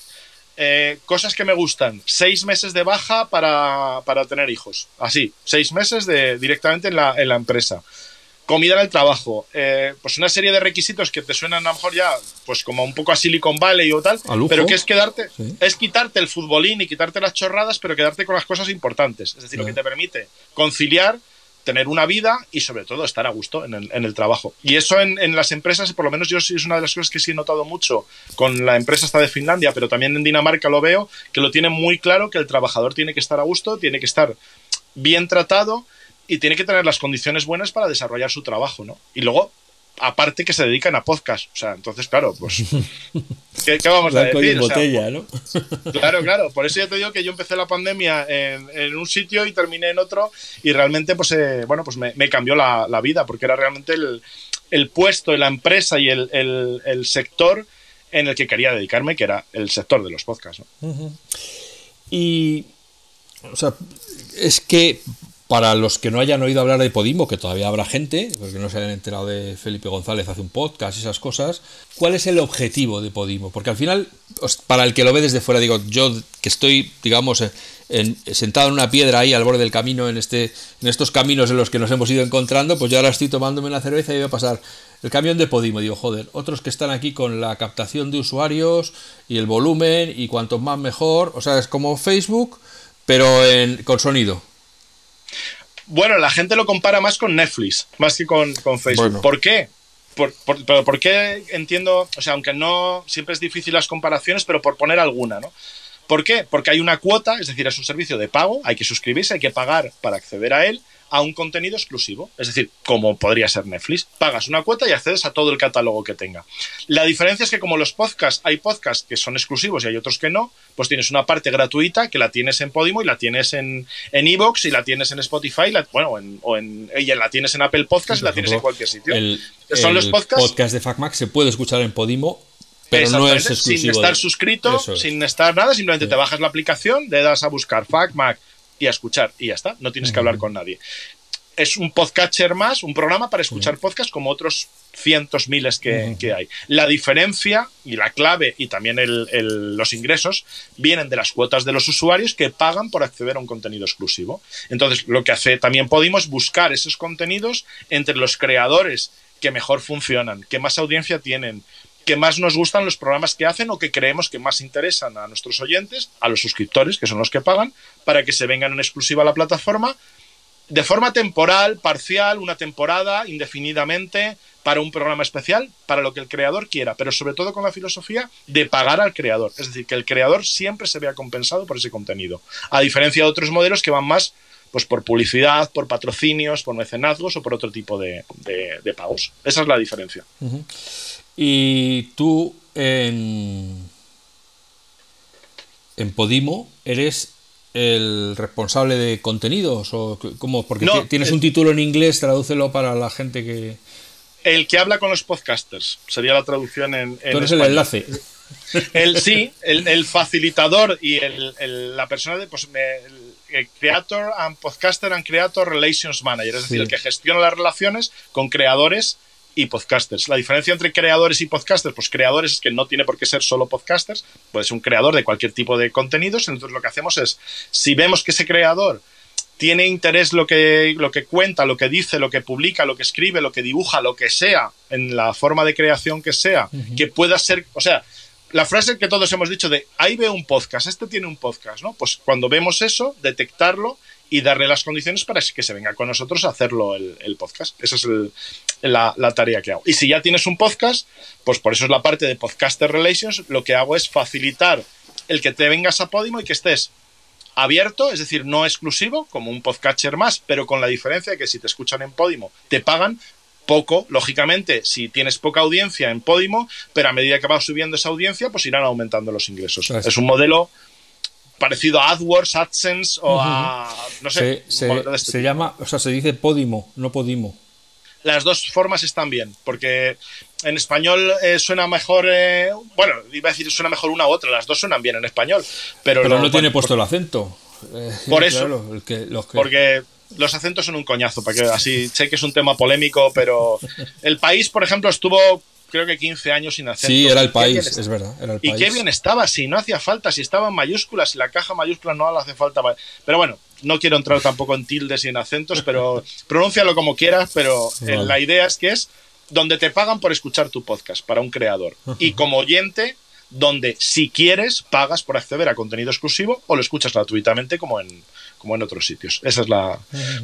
Speaker 2: eh, cosas que me gustan. Seis meses de baja para, para tener hijos. Así, seis meses de, directamente en la, en la empresa comida en el trabajo, eh, pues una serie de requisitos que te suenan a lo mejor ya pues como un poco a Silicon Valley o tal, pero que es quedarte, es quitarte el futbolín y quitarte las chorradas, pero quedarte con las cosas importantes. Es decir, lo que te permite conciliar, tener una vida y sobre todo estar a gusto en el, en el trabajo. Y eso en, en, las empresas, por lo menos yo sí es una de las cosas que sí he notado mucho con la empresa esta de Finlandia, pero también en Dinamarca lo veo, que lo tienen muy claro que el trabajador tiene que estar a gusto, tiene que estar bien tratado y tiene que tener las condiciones buenas para desarrollar su trabajo, ¿no? Y luego, aparte que se dedican a podcast, o sea, entonces, claro, pues, ¿qué, vamos a decir?
Speaker 1: botella, ¿no?
Speaker 2: claro, claro, por eso ya te digo que yo empecé la pandemia en, un sitio y terminé en otro y realmente, pues, eh, bueno, pues me, cambió la, vida, porque era realmente el, el puesto, la empresa y el, el, sector en el que quería dedicarme, que era el sector de los podcasts, ¿no?
Speaker 1: Y, o sea, es que para los que no hayan oído hablar de Podimo, que todavía habrá gente, porque no se hayan enterado de Felipe González hace un podcast esas cosas, ¿cuál es el objetivo de Podimo? Porque al final, para el que lo ve desde fuera, digo, yo que estoy, digamos, sentado en una piedra ahí al borde del camino, en, este, en estos caminos en los que nos hemos ido encontrando, pues yo ahora estoy tomándome una cerveza y voy a pasar el camión de Podimo. Digo, joder, otros que están aquí con la captación de usuarios y el volumen y cuanto más mejor, o sea, es como Facebook, pero en, con sonido.
Speaker 2: Bueno, la gente lo compara más con Netflix, más que con, Facebook. ¿Por qué? Por, pero ¿por qué entiendo? O sea, aunque no siempre es difícil las comparaciones, pero por poner alguna, ¿no? ¿Por qué? Porque hay una cuota, es decir, es un servicio de pago, hay que suscribirse, hay que pagar para acceder a él, a un contenido exclusivo. Es decir, como podría ser Netflix, pagas una cuota y accedes a todo el catálogo que tenga. La diferencia es que como los podcasts, hay podcasts que son exclusivos y hay otros que no, pues tienes una parte gratuita que la tienes en Podimo y la tienes en Evox y la tienes en Spotify, bueno, o en, ella la tienes en Apple Podcast y la tienes en cualquier sitio.
Speaker 1: El, son los podcasts. podcast de FacMac se puede escuchar en Podimo pero no es exclusivo
Speaker 2: sin estar suscrito, sin estar nada, simplemente te bajas la aplicación, le das a buscar FacMac y a escuchar y ya está, no tienes que hablar con nadie. Es un podcatcher más, un programa para escuchar podcast como otros cientos, miles que, hay. La diferencia y la clave y también los ingresos vienen de las cuotas de los usuarios que pagan por acceder a un contenido exclusivo. Entonces, lo que hace también Podimo es buscar esos contenidos entre los creadores que mejor funcionan, que más audiencia tienen, que más nos gustan los programas que hacen o que creemos que más interesan a nuestros oyentes, a los suscriptores, que son los que pagan, para que se vengan en exclusiva a la plataforma de forma temporal, parcial, una temporada, indefinidamente, para un programa especial, para lo que el creador quiera, pero sobre todo con la filosofía de pagar al creador. Es decir, que el creador siempre se vea compensado por ese contenido. A diferencia de otros modelos que van más pues por publicidad, por patrocinios, por mecenazgos o por otro tipo de, pagos. Esa es la diferencia.
Speaker 1: Y tú en, en Podimo eres el responsable de contenidos o cómo porque tienes un título en inglés tradúcelo para la gente que
Speaker 2: el que habla con los podcasters sería la traducción en, en
Speaker 1: tú eres el enlace.
Speaker 2: El sí el, facilitador y el, la persona de pues el, creator and podcaster and creator relations manager es decir el que gestiona las relaciones con creadores y podcasters. La diferencia entre creadores y podcasters, pues creadores es que no tiene por qué ser solo podcasters, puede ser un creador de cualquier tipo de contenidos. Entonces lo que hacemos es, si vemos que ese creador tiene interés lo que, lo que cuenta, lo que dice, lo que publica, lo que escribe, lo que dibuja, lo que sea, en la forma de creación que sea, que pueda ser, o sea, la frase que todos hemos dicho de ahí veo un podcast, este tiene un podcast, ¿no? Pues cuando vemos eso, detectarlo y darle las condiciones para que se venga con nosotros a hacerlo el, podcast. Esa es la, tarea que hago. Y si ya tienes un podcast, pues por eso es la parte de Podcaster Relations, lo que hago es facilitar el que te vengas a Podimo y que estés abierto, es decir, no exclusivo, como un podcatcher más, pero con la diferencia de que si te escuchan en Podimo, te pagan poco, lógicamente, si tienes poca audiencia en Podimo, pero a medida que vas subiendo esa audiencia, pues irán aumentando los ingresos. Es un modelo parecido a AdWords, AdSense o a. No sé.
Speaker 1: Se, este llama, o sea, se dice Podimo, no Podimo.
Speaker 2: Las dos formas están bien, porque en español eh, suena mejor. Eh, bueno, iba a decir suena mejor una u otra, las dos suenan bien en español. Pero,
Speaker 1: no tiene puesto el acento.
Speaker 2: Eh, por eso. Porque los acentos son un coñazo, para que así sé que es un tema polémico, pero el país, por ejemplo, estuvo creo que 15 años sin acento.
Speaker 1: Sí, era el país, es verdad.
Speaker 2: y qué bien estaba, si no hacía falta, si estaba en mayúsculas, si la caja mayúscula no le hace falta. Pero bueno, no quiero entrar tampoco en tildes y en acentos, pero pronúncialo como quieras, pero eh, la idea es que es donde te pagan por escuchar tu podcast para un creador. Y como oyente, donde si quieres pagas por acceder a contenido exclusivo o lo escuchas gratuitamente como en, como en otros sitios. Esa es la,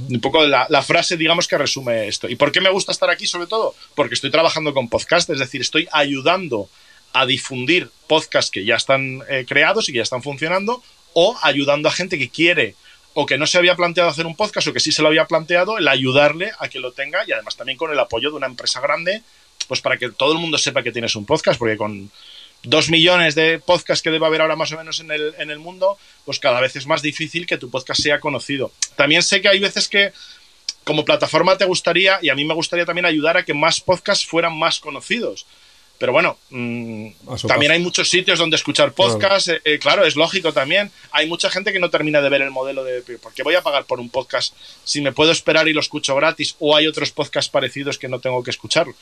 Speaker 2: un poco la, frase, digamos, que resume esto. ¿Y por qué me gusta estar aquí sobre todo? Porque estoy trabajando con podcast, es decir, estoy ayudando a difundir podcasts que ya están eh, creados y que ya están funcionando o ayudando a gente que quiere o que no se había planteado hacer un podcast o que sí se lo había planteado, el ayudarle a que lo tenga y además también con el apoyo de una empresa grande, pues para que todo el mundo sepa que tienes un podcast, porque con dos millones de podcasts que debe haber ahora más o menos en el, en el mundo, pues cada vez es más difícil que tu podcast sea conocido. También sé que hay veces que como plataforma te gustaría, y a mí me gustaría también ayudar a que más podcasts fueran más conocidos. Pero bueno, mm, también hay muchos sitios donde escuchar podcast. Claro. Eh, claro. es lógico también. Hay mucha gente que no termina de ver el modelo de ¿por qué voy a pagar por un podcast si me puedo esperar y lo escucho gratis? O hay otros podcasts parecidos que no tengo que escucharlo.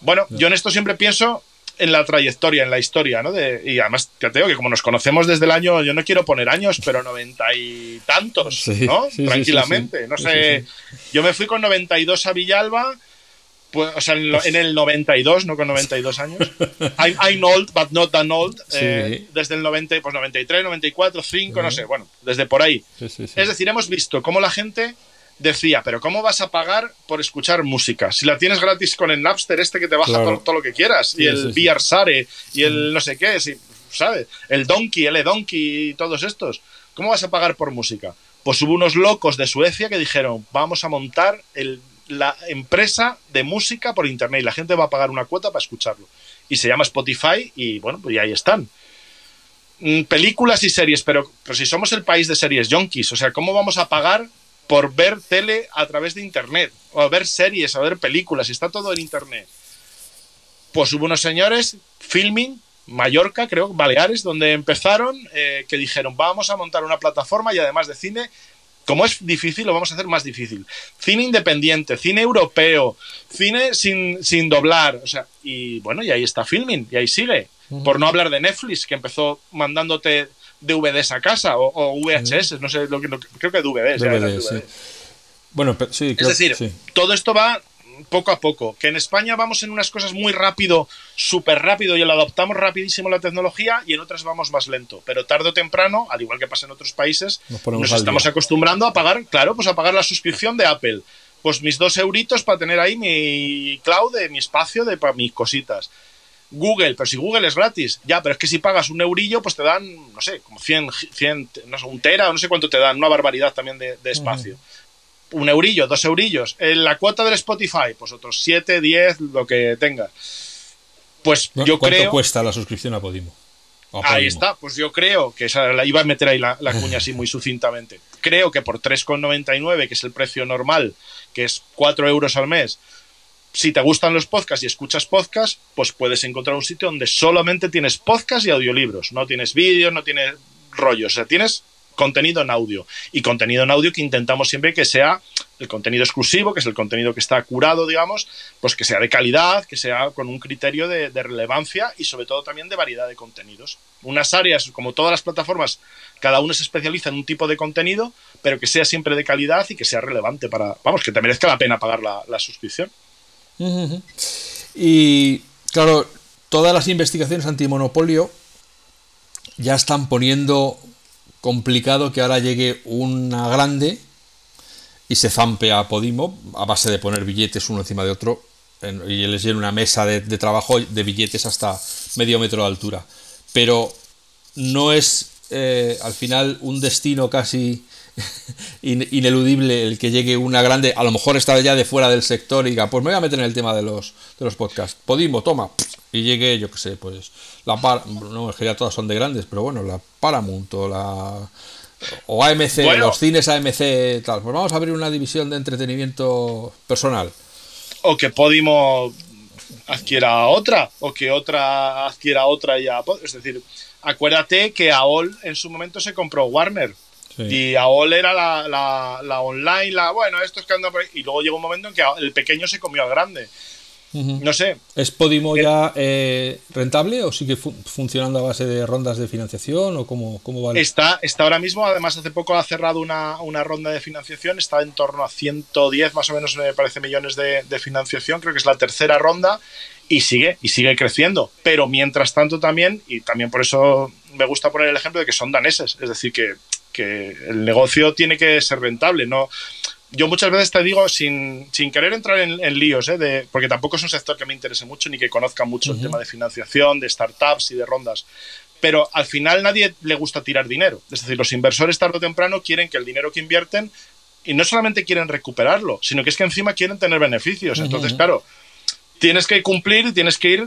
Speaker 2: Bueno, yo en esto siempre pienso en la trayectoria, en la historia, ¿no? De, y además, te digo que como nos conocemos desde el año, yo no quiero poner años, pero noventa y tantos, ¿no? Tranquilamente. no sé, yo me fui con 92 a Villalba, pues, o sea, en, el 92, no con 92 años. I'm, old, but not that old. Eh, desde el 90, pues 93, 94, 5, no sé, bueno, desde por ahí. Es decir, hemos visto cómo la gente decía, pero ¿cómo vas a pagar por escuchar música? Si la tienes gratis con el Napster este que te baja todo, lo que quieras, y el VR Sare, y el no sé qué, si, ¿sabes? El Donkey, el E-Donkey y todos estos. ¿Cómo vas a pagar por música? Pues hubo unos locos de Suecia que dijeron, vamos a montar la empresa de música por internet y la gente va a pagar una cuota para escucharlo. Y se llama Spotify y bueno, pues ahí están. Mm, películas y series, pero, pero si somos el país de series yonkis, o sea, ¿cómo vamos a pagar por ver tele a través de internet, o a ver series, a ver películas, y está todo en internet. Pues hubo unos señores, filming, Mallorca, creo, Baleares, donde empezaron, eh, que dijeron, vamos a montar una plataforma y además de cine, como es difícil, lo vamos a hacer más difícil. Cine independiente, cine europeo, cine sin, sin doblar, o sea, y bueno, y ahí está filming, y ahí sigue. Por no hablar de Netflix, que empezó mandándote DVDs a casa o, VHS, no sé, lo que, creo que DVDs.
Speaker 1: Bueno, sí,
Speaker 2: es decir, todo esto va poco a poco. Que en España vamos en unas cosas muy rápido, súper rápido, y lo adoptamos rapidísimo la tecnología, y en otras vamos más lento. Pero tarde o temprano, al igual que pasa en otros países, nos, estamos acostumbrando a pagar, claro, pues a pagar la suscripción de Apple. Pues mis dos euritos para tener ahí mi cloud, de mi espacio, de para mis cositas. Google, pero si Google es gratis, ya, pero es que si pagas un eurillo, pues te dan, no sé, como 100, 100 no sé, un tera o no sé cuánto te dan, una barbaridad también de, espacio. Un eurillo, dos eurillos. En la cuota del Spotify, pues otros 7, 10, lo que tenga. Pues yo
Speaker 1: ¿Cuánto
Speaker 2: creo.
Speaker 1: cuesta la suscripción a Podimo?
Speaker 2: Ahí está, pues yo creo que esa, la, iba a meter ahí la, la cuña así muy sucintamente. Creo que por 3,99, que es el precio normal, que es 4 euros al mes, si te gustan los podcasts y escuchas podcasts, pues puedes encontrar un sitio donde solamente tienes podcasts y audiolibros. No tienes vídeos, no tienes rollos. O sea, tienes contenido en audio. Y contenido en audio que intentamos siempre que sea el contenido exclusivo, que es el contenido que está curado, digamos, pues que sea de calidad, que sea con un criterio de, relevancia y sobre todo también de variedad de contenidos. Unas áreas, como todas las plataformas, cada uno se especializa en un tipo de contenido, pero que sea siempre de calidad y que sea relevante para, vamos, que te merezca la pena pagar la suscripción.
Speaker 1: Y claro, todas las investigaciones antimonopolio ya están poniendo complicado que ahora llegue una grande y se zampe a Podimo a base de poner billetes uno encima de otro y les llene una mesa de, trabajo de billetes hasta medio metro de altura. Pero no es eh, al final un destino casi ineludible el que llegue una grande, a lo mejor está ya de fuera del sector y diga, pues me voy a meter en el tema de los, de los podcasts. Podimo, toma, y llegue, yo que sé, pues la no, es que ya todas son de grandes, pero bueno, la Paramount o la o AMC, los cines AMC, tal. Pues vamos a abrir una división de entretenimiento personal.
Speaker 2: O que Podimo adquiera otra, o que otra adquiera otra ya. Es decir, acuérdate que AOL en su momento se compró Warner. Y AOL era la, la, online, la bueno, esto es que anda por ahí. Y luego llegó un momento en que el pequeño se comió al grande. No sé.
Speaker 1: ¿Es Podimo ya eh, rentable o sigue funcionando a base de rondas de financiación o cómo, cómo vale?
Speaker 2: Está, está ahora mismo, además hace poco ha cerrado una, ronda de financiación, está en torno a 110 más o menos, me parece, millones de, de financiación, creo que es la tercera ronda y sigue, y sigue creciendo. Pero mientras tanto también, y también por eso me gusta poner el ejemplo de que son daneses, es decir, que que el negocio tiene que ser rentable, no yo muchas veces te digo, sin, sin querer entrar en, líos, ¿eh? de, porque tampoco es un sector que me interese mucho ni que conozca mucho el tema de financiación, de startups y de rondas, pero al final nadie le gusta tirar dinero. Es decir, los inversores tarde o temprano quieren que el dinero que invierten, y no solamente quieren recuperarlo, sino que es que encima quieren tener beneficios. Entonces, claro, tienes que cumplir y tienes que ir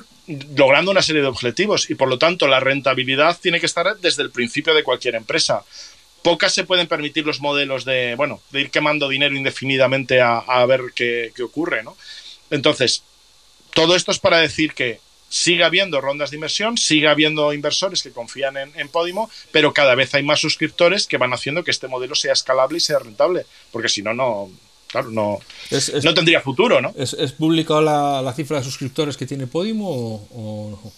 Speaker 2: logrando una serie de objetivos, y por lo tanto la rentabilidad tiene que estar desde el principio de cualquier empresa pocas se pueden permitir los modelos de, bueno, de ir quemando dinero indefinidamente a, ver qué, ocurre, ¿no? Entonces, todo esto es para decir que sigue habiendo rondas de inversión, sigue habiendo inversores que confían en, en, Podimo, pero cada vez hay más suscriptores que van haciendo que este modelo sea escalable y sea rentable, porque si no, no, claro, no, no tendría futuro, ¿no?
Speaker 1: ¿Es, es publicada la, la, cifra de suscriptores que tiene Podimo o, o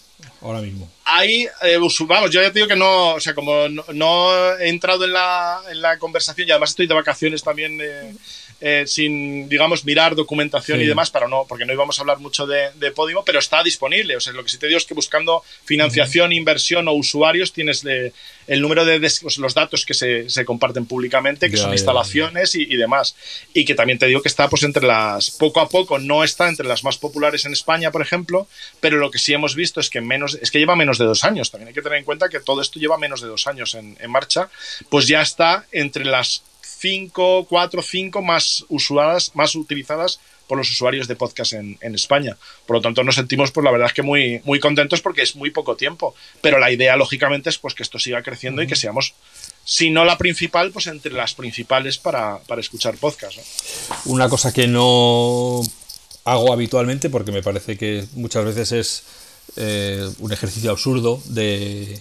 Speaker 1: ahora mismo?
Speaker 2: Ahí, eh, vamos, yo ya te digo que no, o sea, como no, no he entrado en la, en la, conversación y además estoy de vacaciones también. Eh, eh, sin, digamos, mirar documentación sí. y demás, para no, porque no íbamos a hablar mucho de, de, Podimo, pero está disponible. O sea, lo que sí te digo es que buscando financiación, uh -huh. inversión o usuarios, tienes de, el número de los datos que se, se, comparten públicamente, que ya, son instalaciones ya. Y, y, demás. Y que también te digo que está pues entre las, poco a poco, no está entre las más populares en España, por ejemplo, pero lo que sí hemos visto es que menos, es que lleva menos de dos años. También hay que tener en cuenta que todo esto lleva menos de dos años en, en marcha, pues ya está entre las 5, 4, 5 más usadas, más utilizadas por los usuarios de podcast en, en, España. Por lo tanto, nos sentimos, pues la verdad es que muy, muy contentos porque es muy poco tiempo. Pero la idea, lógicamente, es pues que esto siga creciendo uh -huh. y que seamos, si no la principal, pues entre las principales para, para escuchar podcast. ¿no?
Speaker 1: Una cosa que no hago habitualmente, porque me parece que muchas veces es eh, un ejercicio absurdo de,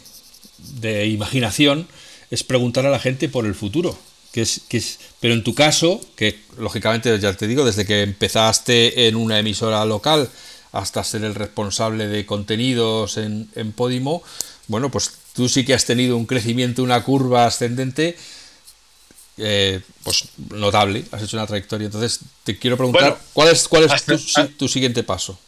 Speaker 1: de imaginación, es preguntar a la gente por el futuro que es, que es, pero en tu caso, que lógicamente ya te digo, desde que empezaste en una emisora local hasta ser el responsable de contenidos en, en Podimo, bueno, pues tú sí que has tenido un crecimiento, una curva ascendente, eh, pues notable, has hecho una trayectoria. Entonces, te quiero preguntar, bueno, ¿cuál es, cuál es tu, tu siguiente paso?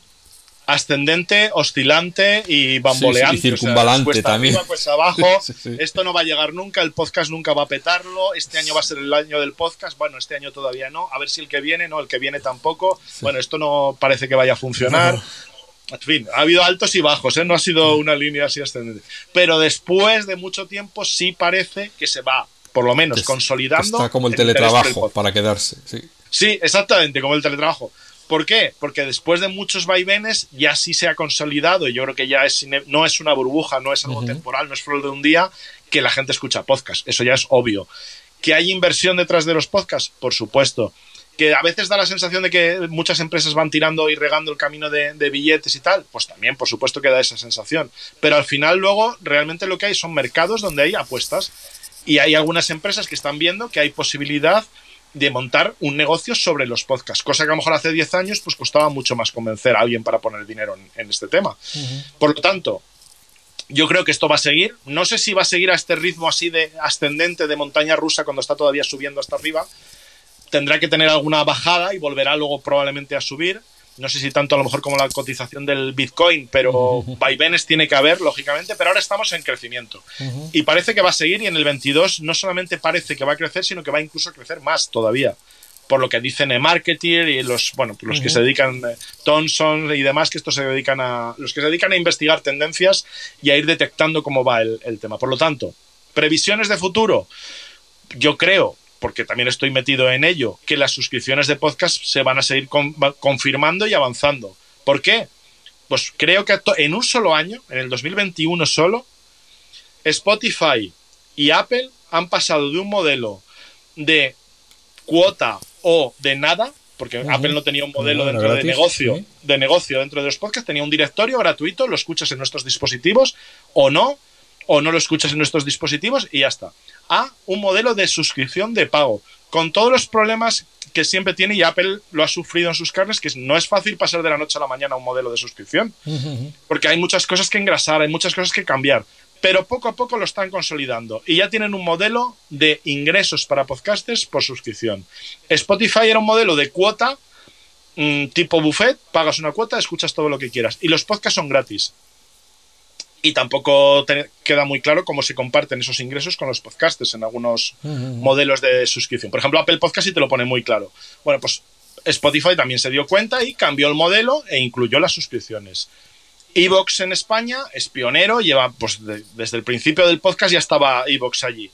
Speaker 2: Ascendente, oscilante y bamboleante.
Speaker 1: Sí, sí, y circunvalante o sea,
Speaker 2: también.
Speaker 1: Arriba,
Speaker 2: pues abajo. sí, Esto no va a llegar nunca, el podcast nunca va a petarlo. Este año va a ser el año del podcast. Bueno, este año todavía no. A ver si el que viene, no, el que viene tampoco. Bueno, esto no parece que vaya a funcionar. No. En fin, ha habido altos y bajos, ¿eh? no ha sido una línea así ascendente. Pero después de mucho tiempo sí parece que se va, por lo menos, consolidando.
Speaker 1: Está como el teletrabajo para quedarse. Sí.
Speaker 2: sí, exactamente, como el teletrabajo. ¿Por qué? Porque después de muchos vaivenes ya sí se ha consolidado y yo creo que ya es, no es una burbuja, no es algo uh -huh. temporal, no es flor de un día que la gente escucha podcast. Eso ya es obvio. ¿Que hay inversión detrás de los podcasts? Por supuesto. Que a veces da la sensación de que muchas empresas van tirando y regando el camino de, de billetes y tal. Pues también, por supuesto, que da esa sensación. Pero al final, luego, realmente lo que hay son mercados donde hay apuestas. Y hay algunas empresas que están viendo que hay posibilidad de montar un negocio sobre los podcasts, cosa que a lo mejor hace 10 años pues costaba mucho más convencer a alguien para poner dinero en, en este tema. Uh -huh. Por lo tanto, yo creo que esto va a seguir. No sé si va a seguir a este ritmo así de ascendente de montaña rusa cuando está todavía subiendo hasta arriba. Tendrá que tener alguna bajada y volverá luego probablemente a subir no sé si tanto a lo mejor como la cotización del Bitcoin, pero vaivenes tiene que haber, lógicamente, pero ahora estamos en crecimiento. Uh -huh. Y parece que va a seguir y en el 22 no solamente parece que va a crecer, sino que va incluso a crecer más todavía. Por lo que dicen e-marketer y los, bueno, pues los uh -huh. que se dedican, eh, Thomson y demás, que estos se dedican a, los que se dedican a investigar tendencias y a ir detectando cómo va el, el tema. Por lo tanto, previsiones de futuro, yo creo porque también estoy metido en ello, que las suscripciones de podcast se van a seguir con, confirmando y avanzando. ¿Por qué? Pues creo que en un solo año, en el 2021 solo, Spotify y Apple han pasado de un modelo de cuota o de nada, porque uh -huh. Apple no tenía un modelo no, dentro gratis, de negocio, ¿sí? de negocio dentro de los podcasts, tenía un directorio gratuito, lo escuchas en nuestros dispositivos o no, o no lo escuchas en nuestros dispositivos y ya está a un modelo de suscripción de pago, con todos los problemas que siempre tiene y Apple lo ha sufrido en sus carnes, que no es fácil pasar de la noche a la mañana a un modelo de suscripción, porque hay muchas cosas que engrasar, hay muchas cosas que cambiar, pero poco a poco lo están consolidando. Y ya tienen un modelo de ingresos para podcasters por suscripción. Spotify era un modelo de cuota mmm, tipo buffet, pagas una cuota, escuchas todo lo que quieras. Y los podcasts son gratis y tampoco te queda muy claro cómo se comparten esos ingresos con los podcasters en algunos uh -huh. modelos de suscripción. Por ejemplo, Apple Podcast sí te lo pone muy claro. Bueno, pues Spotify también se dio cuenta y cambió el modelo e incluyó las suscripciones. Evox en España es pionero, lleva pues de, desde el principio del podcast ya estaba Evox allí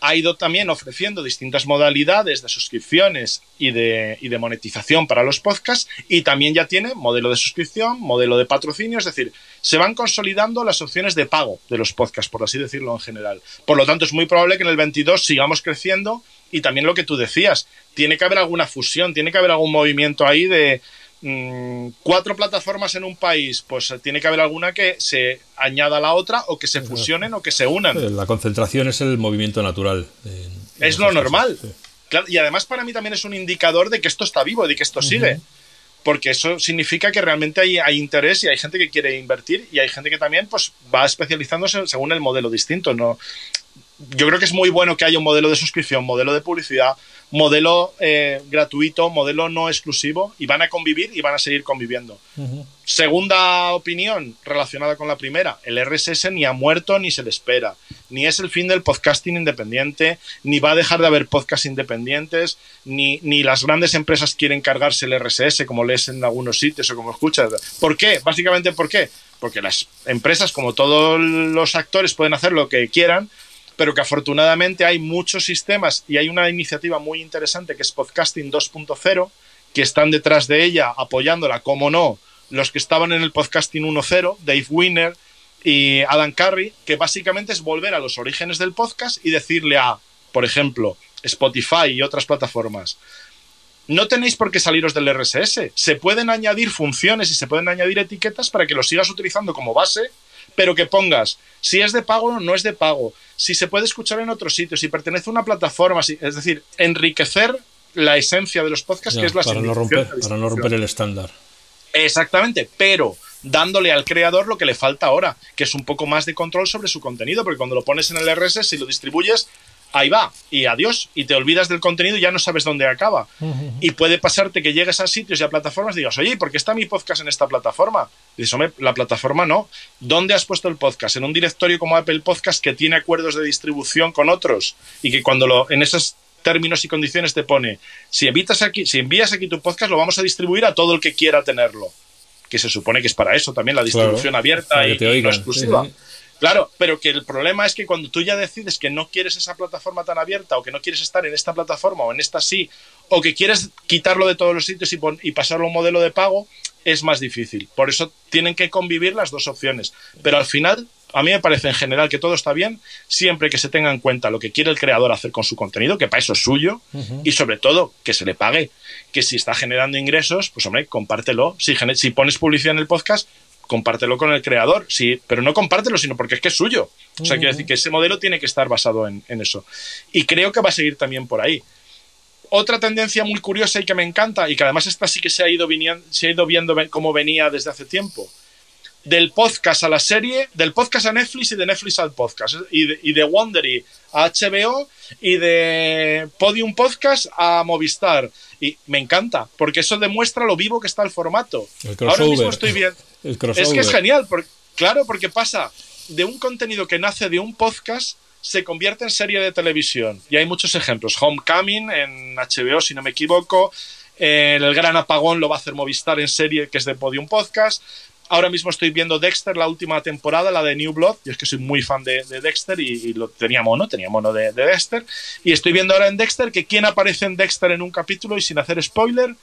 Speaker 2: ha ido también ofreciendo distintas modalidades de suscripciones y de, y de, monetización para los podcasts y también ya tiene modelo de suscripción, modelo de patrocinio, es decir, se van consolidando las opciones de pago de los podcasts, por así decirlo en general. Por lo tanto, es muy probable que en el 22 sigamos creciendo y también lo que tú decías, tiene que haber alguna fusión, tiene que haber algún movimiento ahí de, mm, cuatro plataformas en un país, pues tiene que haber alguna que se añada a la otra o que se fusionen o que se unan.
Speaker 1: La concentración es el movimiento natural.
Speaker 2: es lo normal. y además para mí también es un indicador de que esto está vivo, de que esto sigue porque eso significa que realmente hay, hay, interés y hay gente que quiere invertir y hay gente que también pues, va especializándose según el modelo distinto. ¿no? yo creo que es muy bueno que haya un modelo de suscripción, modelo de publicidad, modelo eh, gratuito, modelo no exclusivo, y van a convivir y van a seguir conviviendo. Segunda opinión relacionada con la primera, el RSS ni ha muerto ni se le espera, ni es el fin del podcasting independiente, ni va a dejar de haber podcasts independientes, ni, ni las grandes empresas quieren cargarse el RSS como lees en algunos sitios o como escuchas. ¿Por qué? Básicamente, ¿por qué? Porque las empresas, como todos los actores, pueden hacer lo que quieran, pero que afortunadamente hay muchos sistemas y hay una iniciativa muy interesante que es Podcasting 2.0, que están detrás de ella apoyándola, como no, los que estaban en el Podcasting 1.0, Dave Winner y Adam Curry, que básicamente es volver a los orígenes del podcast y decirle a, por ejemplo, Spotify y otras plataformas, no tenéis por qué saliros del RSS. Se pueden añadir funciones y se pueden añadir etiquetas para que lo sigas utilizando como base pero que pongas si es de pago o no es de pago, si se puede escuchar en otro sitio, si pertenece a una plataforma, es decir, enriquecer la esencia de los podcasts, que es la
Speaker 1: para no romper Para no romper el estándar.
Speaker 2: Exactamente, pero dándole al creador lo que le falta ahora, que es un poco más de control sobre su contenido, porque cuando lo pones en el RSS y lo distribuyes, ahí va, y adiós, y te olvidas del contenido y ya no sabes dónde acaba. Y puede pasarte que llegues a sitios y a plataformas y digas, oye, ¿por qué está mi podcast en esta plataforma? Y dices, hombre, la plataforma no. ¿Dónde has puesto el podcast? En un directorio como Apple Podcast que tiene acuerdos de distribución con otros y que cuando lo, en esos términos y condiciones te pone, si, evitas aquí, si envías aquí tu podcast, lo vamos a distribuir a todo el que quiera tenerlo. Que se supone que es para eso también, la distribución abierta y, no exclusiva. Claro, pero que el problema es que cuando tú ya decides que no quieres esa plataforma tan abierta o que no quieres estar en esta plataforma o en esta sí, o que quieres quitarlo de todos los sitios y, y pasarlo a un modelo de pago, es más difícil. Por eso tienen que convivir las dos opciones. Pero al final, a mí me parece en general que todo está bien siempre que se tenga en cuenta lo que quiere el creador hacer con su contenido, que para eso es suyo, y sobre todo que se le pague. Que si está generando ingresos, pues hombre, compártelo. Si, si pones publicidad en el podcast, compártelo con el creador, sí, pero no compártelo, sino porque es que es suyo. O sea, quiero decir que ese modelo tiene que estar basado en, eso. Y creo que va a seguir también por ahí. Otra tendencia muy curiosa y que me encanta, y que además esta sí que se ha ido, se ha ido viendo cómo venía desde hace tiempo, del podcast a la serie, del podcast a Netflix y de Netflix al podcast, y de, y de Wondery a HBO y de Podium Podcast a Movistar. Y me encanta, porque eso demuestra lo vivo que está el formato. Ahora mismo estoy Es que es genial, porque, claro, porque pasa de un contenido que nace de un podcast se convierte en serie de televisión. Y hay muchos ejemplos. Homecoming en HBO, si no me equivoco. el Gran Apagón lo va a hacer Movistar en serie, que es de Podium Podcast. Ahora mismo estoy viendo Dexter, la última temporada, la de New Blood. Yo es que soy muy fan de, Dexter y, lo, tenía mono, tenía mono de, de, Dexter. Y estoy viendo ahora en Dexter que quién aparece en Dexter en un capítulo y sin hacer spoiler,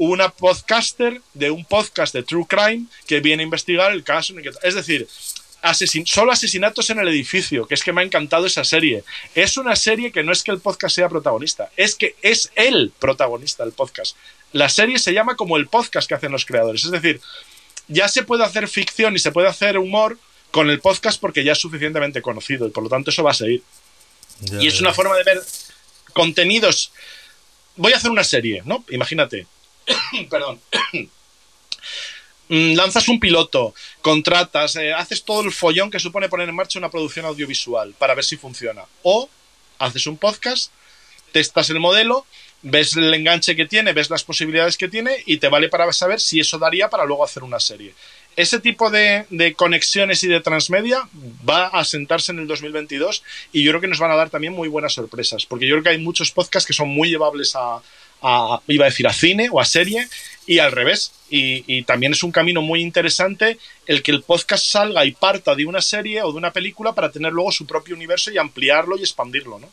Speaker 2: una podcaster de un podcast de True Crime que viene a investigar el caso. Es decir, solo asesinatos en el edificio, que es que me ha encantado esa serie. Es una serie que no es que el podcast sea protagonista, es que es el protagonista del podcast. La serie se llama como el podcast que hacen los creadores. Es decir, ya se puede hacer ficción y se puede hacer humor con el podcast porque ya es suficientemente conocido y por lo tanto eso va a seguir. y es una forma de ver contenidos. Voy a hacer una serie, ¿no? Imagínate. Perdón. Mm, lanzas un piloto, contratas, eh, haces todo el follón que supone poner en marcha una producción audiovisual para ver si funciona. O haces un podcast, testas el modelo ves el enganche que tiene, ves las posibilidades que tiene y te vale para saber si eso daría para luego hacer una serie. Ese tipo de, conexiones y de transmedia va a sentarse en el 2022 y yo creo que nos van a dar también muy buenas sorpresas, porque yo creo que hay muchos podcasts que son muy llevables a, iba a decir, a cine o a serie y al revés. Y, también es un camino muy interesante el que el podcast salga y parta de una serie o de una película para tener luego su propio universo y ampliarlo y expandirlo, ¿no?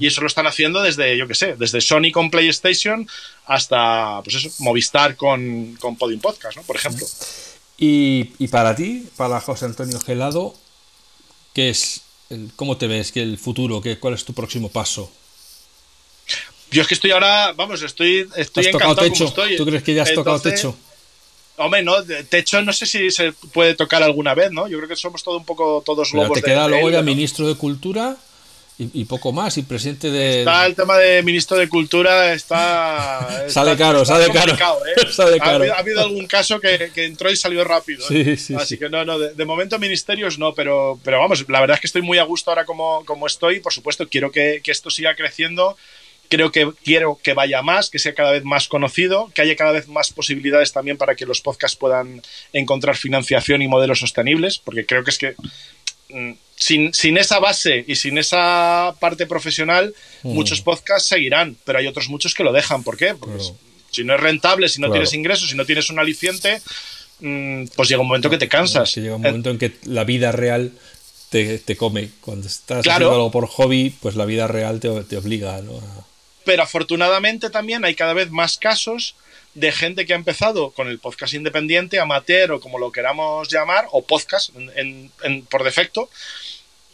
Speaker 2: Y eso lo están haciendo desde, yo qué sé, desde Sony con PlayStation hasta, pues eso, Movistar con, con Podium Podcast, ¿no? Por ejemplo.
Speaker 1: Y, para ti, para José Antonio Gelado, ¿qué es, cómo te ves, que el futuro, qué, cuál es tu próximo paso?
Speaker 2: Yo es que estoy ahora, vamos, estoy, estoy encantado
Speaker 1: techo? ¿Tú crees que ya has tocado techo?
Speaker 2: Hombre, no, techo no sé si se puede tocar alguna vez, ¿no? Yo creo que somos todo un poco todos lobos.
Speaker 1: te queda luego ya ministro de Cultura y, poco más, y presidente de...
Speaker 2: Está el tema de ministro de Cultura, está...
Speaker 1: sale caro, sale caro.
Speaker 2: ¿eh? Ha, habido, algún caso que, entró y salió rápido. ¿eh? Así que no, no, de, momento ministerios no, pero, pero vamos, la verdad es que estoy muy a gusto ahora como, como estoy, por supuesto quiero que, que esto siga creciendo creo que quiero que vaya más, que sea cada vez más conocido, que haya cada vez más posibilidades también para que los podcasts puedan encontrar financiación y modelos sostenibles, porque creo que es que mm, sin, esa base y sin esa parte profesional, mm. muchos podcasts seguirán, pero hay otros muchos que lo dejan. ¿Por qué? Porque si no es rentable, si no tienes ingresos, si no tienes un aliciente, mm, pues llega un momento que te cansas.
Speaker 1: llega un momento en que la vida real te, come. Cuando estás haciendo algo por hobby, pues la vida real te, te obliga
Speaker 2: Pero afortunadamente también hay cada vez más casos de gente que ha empezado con el podcast independiente, amateur o como lo queramos llamar, o podcast por defecto,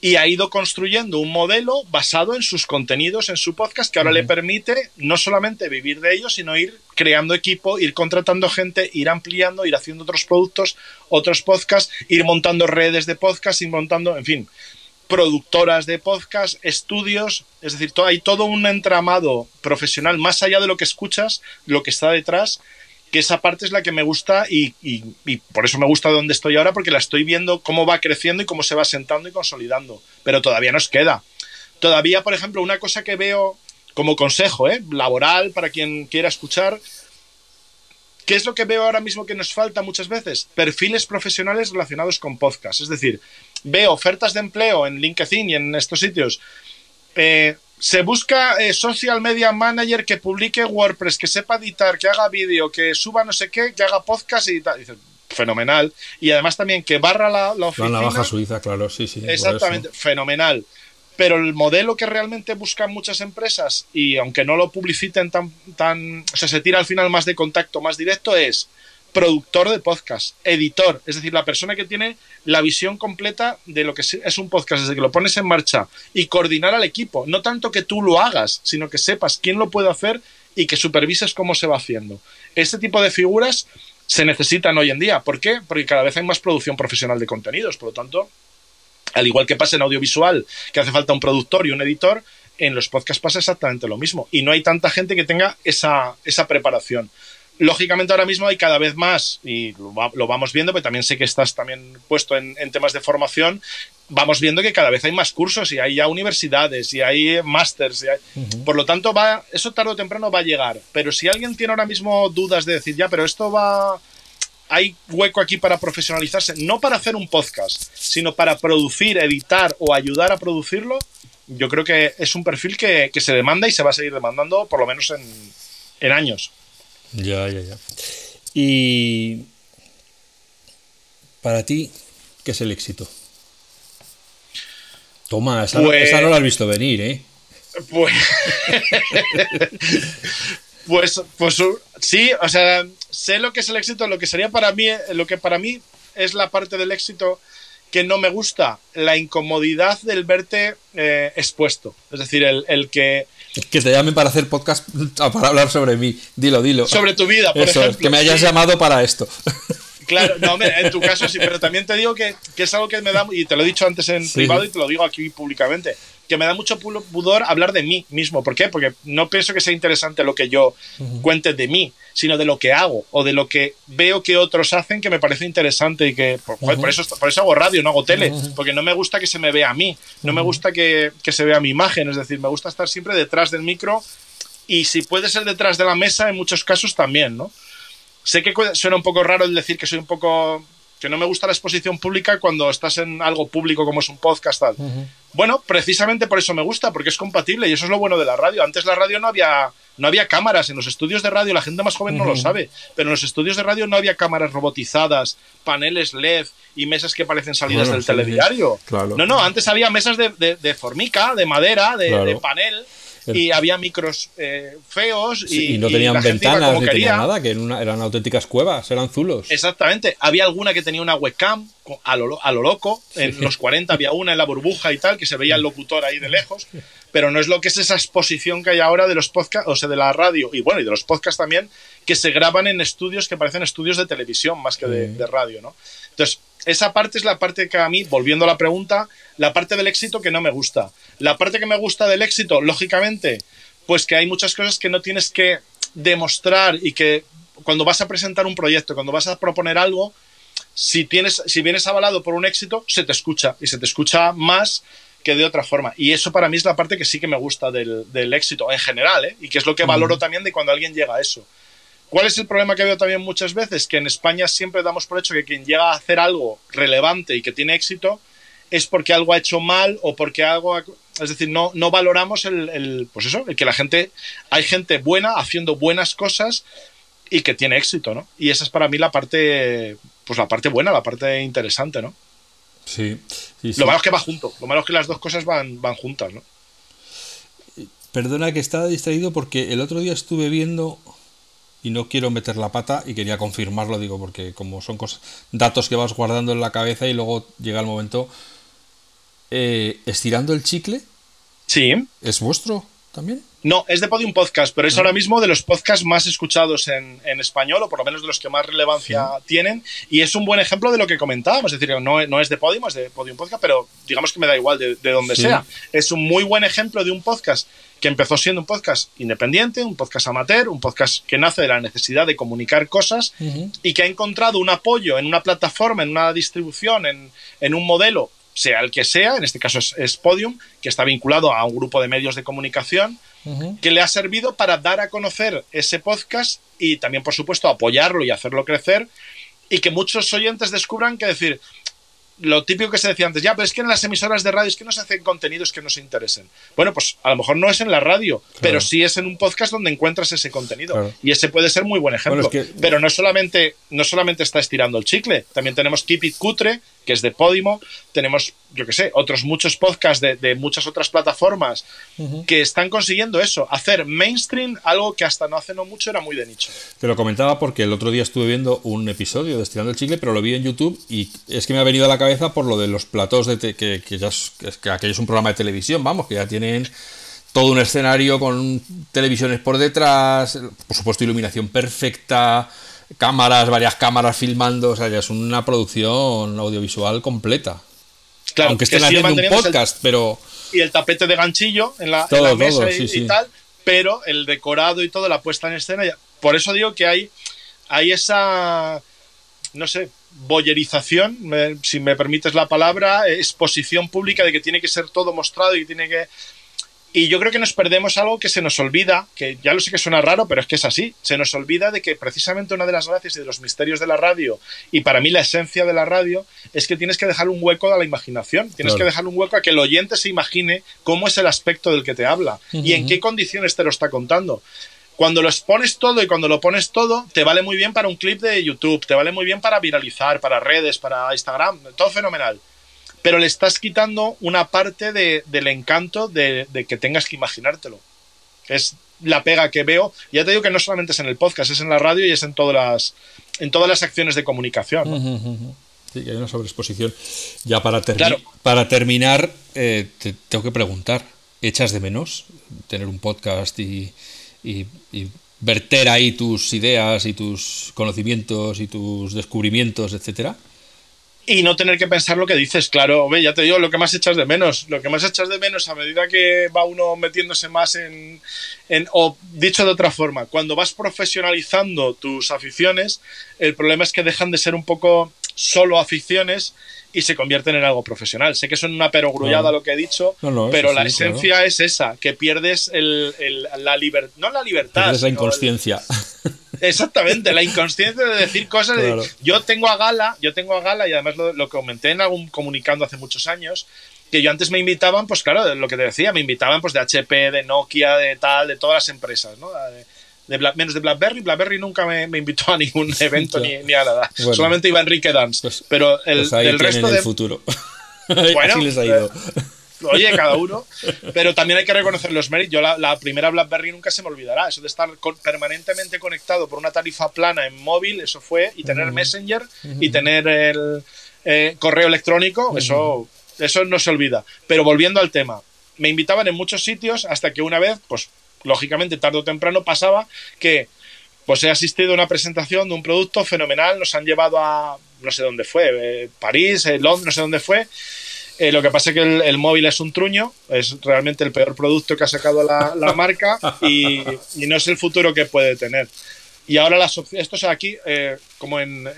Speaker 2: y ha ido construyendo un modelo basado en sus contenidos, en su podcast, que ahora le permite no solamente vivir de ello, sino ir creando equipo, ir contratando gente, ir ampliando, ir haciendo otros productos, otros podcasts, ir montando redes de podcast, ir montando, en fin, productoras de podcast, estudios, es decir, hay todo un entramado profesional más allá de lo que escuchas, lo que está detrás, que esa parte es la que me gusta y, por eso me gusta donde estoy ahora, porque la estoy viendo cómo va creciendo y cómo se va sentando y consolidando. Pero todavía nos queda. Todavía, por ejemplo, una cosa que veo como consejo, ¿eh? laboral, para quien quiera escuchar, ¿qué es lo que veo ahora mismo que nos falta muchas veces? Perfiles profesionales relacionados con podcast. Es decir, veo ofertas de empleo en LinkedIn y en estos sitios. Eh, se busca eh, social media manager que publique WordPress, que sepa editar, que haga vídeo, que suba no sé qué, que haga podcast y tal. fenomenal. Y además también que barra la, la oficina.
Speaker 1: La baja suiza, claro, sí, sí.
Speaker 2: Exactamente, fenomenal. Pero el modelo que realmente buscan muchas empresas, y aunque no lo publiciten tan, tan. O sea, se tira al final más de contacto, más directo, es productor de podcast, editor, es decir, la persona que tiene la visión completa de lo que es un podcast desde que lo pones en marcha y coordinar al equipo, no tanto que tú lo hagas, sino que sepas quién lo puede hacer y que supervises cómo se va haciendo. Este tipo de figuras se necesitan hoy en día. ¿Por qué? Porque cada vez hay más producción profesional de contenidos, por lo tanto, al igual que pasa en audiovisual, que hace falta un productor y un editor, en los podcasts pasa exactamente lo mismo. Y no hay tanta gente que tenga esa, esa preparación. Lógicamente ahora mismo hay cada vez más, y lo, vamos viendo, pero también sé que estás también puesto en, temas de formación, vamos viendo que cada vez hay más cursos y hay ya universidades y hay másters. Por lo tanto, va, eso tarde o temprano va a llegar. Pero si alguien tiene ahora mismo dudas de decir, ya, pero esto va... Hay hueco aquí para profesionalizarse, no para hacer un podcast, sino para producir, editar o ayudar a producirlo, yo creo que es un perfil que, se demanda y se va a seguir demandando por lo menos en, en años.
Speaker 1: Ya, ya, ya. Y para ti, ¿qué es el éxito? Toma, esa, pues no la has visto venir, ¿eh?
Speaker 2: Pues, pues, pues sí, o sea, sé lo que es el éxito, lo que sería para mí, lo que para mí es la parte del éxito que no me gusta, la incomodidad del verte eh, expuesto. Es decir, el que
Speaker 1: que te llamen para hacer podcast para hablar sobre mí. Dilo, dilo.
Speaker 2: Sobre tu vida, por Eso, ejemplo.
Speaker 1: que me hayas llamado para esto.
Speaker 2: Claro, no, en tu caso sí, pero también te digo que, es algo que me da, y te lo he dicho antes en privado y te lo digo aquí públicamente, que me da mucho pudor hablar de mí mismo. ¿Por qué? Porque no pienso que sea interesante lo que yo cuente de mí, sino de lo que hago o de lo que veo que otros hacen que me parece interesante y que por, eso, por eso hago radio, no hago tele, porque no me gusta que se me vea a mí, no me gusta que, que se vea mi imagen, es decir, me gusta estar siempre detrás del micro y si puede ser detrás de la mesa, en muchos casos también, ¿no? Sé que suena un poco raro el decir que soy un poco que no me gusta la exposición pública cuando estás en algo público como es un podcast tal. Bueno, precisamente por eso me gusta, porque es compatible y eso es lo bueno de la radio. Antes la radio no había no había cámaras. En los estudios de radio, la gente más joven no lo sabe, pero en los estudios de radio no había cámaras robotizadas, paneles LED y mesas que parecen salidas del telediario. No, no, antes había mesas de, formica, de madera, de, panel y había micros eh, feos y,
Speaker 1: y, no tenían ventanas ni tenían nada, que eran auténticas cuevas, eran zulos.
Speaker 2: Exactamente. Había alguna que tenía una webcam a lo, a lo loco. En los 40 había una en la burbuja y tal, que se veía el locutor ahí de lejos. Pero no es lo que es esa exposición que hay ahora de los podcasts, o sea, de la radio y bueno, y de los podcasts también, que se graban en estudios que parecen estudios de televisión más que de, de radio, ¿no? Entonces, esa parte es la parte que a mí, volviendo a la pregunta, la parte del éxito que no me gusta. La parte que me gusta del éxito, lógicamente, pues que hay muchas cosas que no tienes que demostrar y que cuando vas a presentar un proyecto, cuando vas a proponer algo, si, tienes, si vienes avalado por un éxito, se te escucha y se te escucha más que de otra forma. Y eso para mí es la parte que sí que me gusta del, éxito en general, ¿eh? y que es lo que valoro también de cuando alguien llega a eso. ¿Cuál es el problema que veo también muchas veces? Que en España siempre damos por hecho que quien llega a hacer algo relevante y que tiene éxito es porque algo ha hecho mal o porque algo... es decir, no, no valoramos el, el, Pues eso, el que la gente... Hay gente buena haciendo buenas cosas y que tiene éxito, ¿no? Y esa es para mí la parte... Pues la parte buena, la parte interesante, ¿no?
Speaker 1: Sí.
Speaker 2: Lo malo es que va junto. Lo malo es que las dos cosas van, van juntas, ¿no?
Speaker 1: Perdona que estaba distraído porque el otro día estuve viendo y no quiero meter la pata y quería confirmarlo, digo, porque como son cosas, datos que vas guardando en la cabeza y luego llega el momento. Eh, ¿Estirando el chicle?
Speaker 2: Sí.
Speaker 1: ¿Es vuestro también?
Speaker 2: No, es de Podium Podcast, pero es ah. ahora mismo de los podcasts más escuchados en, español, o por lo menos de los que más relevancia tienen, y es un buen ejemplo de lo que comentábamos, es decir, no, no, es de Podium, es de Podium Podcast, pero digamos que me da igual de, donde sea. Es un muy buen ejemplo de un podcast que empezó siendo un podcast independiente, un podcast amateur, un podcast que nace de la necesidad de comunicar cosas y que ha encontrado un apoyo en una plataforma, en una distribución, en, en un modelo sea el que sea, en este caso es, Podium, que está vinculado a un grupo de medios de comunicación, que le ha servido para dar a conocer ese podcast y también, por supuesto, apoyarlo y hacerlo crecer y que muchos oyentes descubran que decir, lo típico que se decía antes, ya, pero es que en las emisoras de radio es que no se hacen contenidos que nos interesen. Bueno, pues a lo mejor no es en la radio, pero sí es en un podcast donde encuentras ese contenido. Y ese puede ser muy buen ejemplo. Pero no solamente, no solamente está estirando el chicle, también tenemos Keep It Cutre, que es de Podimo, tenemos, yo que sé, otros muchos podcasts de, muchas otras plataformas que están consiguiendo eso, hacer mainstream algo que hasta no hace no mucho era muy de nicho.
Speaker 1: Te lo comentaba porque el otro día estuve viendo un episodio de Estirando el Chicle, pero lo vi en YouTube y es que me ha venido a la cabeza por lo de los platos de que, que, ya es, que aquello es un programa de televisión, vamos, que ya tienen todo un escenario con televisiones por detrás, por supuesto iluminación perfecta, cámaras, varias cámaras filmando, o sea, ya es una producción audiovisual completa. Claro, Aunque estén haciendo un podcast, pero...
Speaker 2: Y el tapete de ganchillo en la, mesa y, tal, pero el decorado y todo, la puesta en escena, por eso digo que hay, hay esa, no sé, boyerización, si me permites la palabra, exposición pública de que tiene que ser todo mostrado y tiene que y yo creo que nos perdemos algo que se nos olvida, que ya lo sé que suena raro, pero es que es así. Se nos olvida de que precisamente una de las gracias y de los misterios de la radio, y para mí la esencia de la radio, es que tienes que dejar un hueco a la imaginación. Tienes que dejar un hueco a que el oyente se imagine cómo es el aspecto del que te habla y en qué condiciones te lo está contando. Cuando lo expones todo y cuando lo pones todo, te vale muy bien para un clip de YouTube, te vale muy bien para viralizar, para redes, para Instagram, todo fenomenal pero le estás quitando una parte del encanto de, que tengas que imaginártelo. Es la pega que veo. Ya te digo que no solamente es en el podcast, es en la radio y es en todas las, en todas las acciones de comunicación.
Speaker 1: Sí, hay una sobreexposición. Ya para, para terminar, eh, te tengo que preguntar, ¿echas de menos tener un podcast y, y verter ahí tus ideas y tus conocimientos y tus descubrimientos, etcétera?
Speaker 2: Y no tener que pensar lo que dices. Claro, ve, ya te digo, lo que más echas de menos. Lo que más echas de menos a medida que va uno metiéndose más en, o dicho de otra forma, cuando vas profesionalizando tus aficiones, el problema es que dejan de ser un poco solo aficiones y se convierten en algo profesional. Sé que son una perogrullada lo que he dicho, pero la esencia es esa, que pierdes el, la libertad, no la libertad.
Speaker 1: Pierdes la inconsciencia.
Speaker 2: Exactamente, la inconsciencia de decir cosas. yo tengo a Gala, yo tengo a Gala y además lo, comenté en algún comunicando hace muchos años, que yo antes me invitaban, pues claro, lo que te decía, me invitaban pues de HP, de Nokia, de tal, de todas las empresas, ¿no? De, menos de BlackBerry, BlackBerry nunca me, invitó a ningún evento ni, ni, a nada. Solamente iba Enrique Dance. Pues, pero el,
Speaker 1: pues resto
Speaker 2: del
Speaker 1: futuro. bueno, les ha ido.
Speaker 2: oye, cada uno. Pero también hay que reconocer los méritos. Yo la, primera BlackBerry nunca se me olvidará. Eso de estar permanentemente conectado por una tarifa plana en móvil, eso fue, y tener Messenger y tener el eh, correo electrónico, eso, eso no se olvida. Pero volviendo al tema, me invitaban en muchos sitios hasta que una vez, pues lógicamente tarde o temprano pasaba que pues he asistido a una presentación de un producto fenomenal, nos han llevado a, no sé dónde fue, eh, París, eh, Londres, no sé dónde fue. Eh, lo que pasa es que el, móvil es un truño, es realmente el peor producto que ha sacado la, marca y, no es el futuro que puede tener. Y ahora las esto es aquí como en,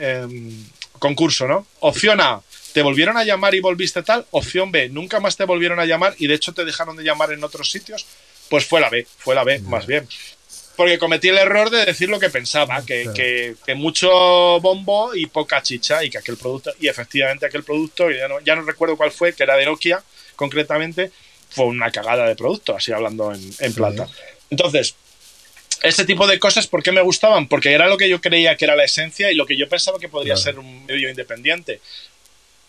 Speaker 2: concurso, ¿no? Opción A, te volvieron a llamar y volviste tal. Opción B, nunca más te volvieron a llamar y de hecho te dejaron de llamar en otros sitios. Pues fue la B, fue la B, más bien porque cometí el error de decir lo que pensaba, que, mucho bombo y poca chicha y que aquel producto, y efectivamente aquel producto, ya no, ya no recuerdo cuál fue, que era de Nokia concretamente, fue una cagada de producto, así hablando en, plata. Entonces, ese tipo de cosas, ¿por qué me gustaban? Porque era lo que yo creía que era la esencia y lo que yo pensaba que podría ser un medio independiente.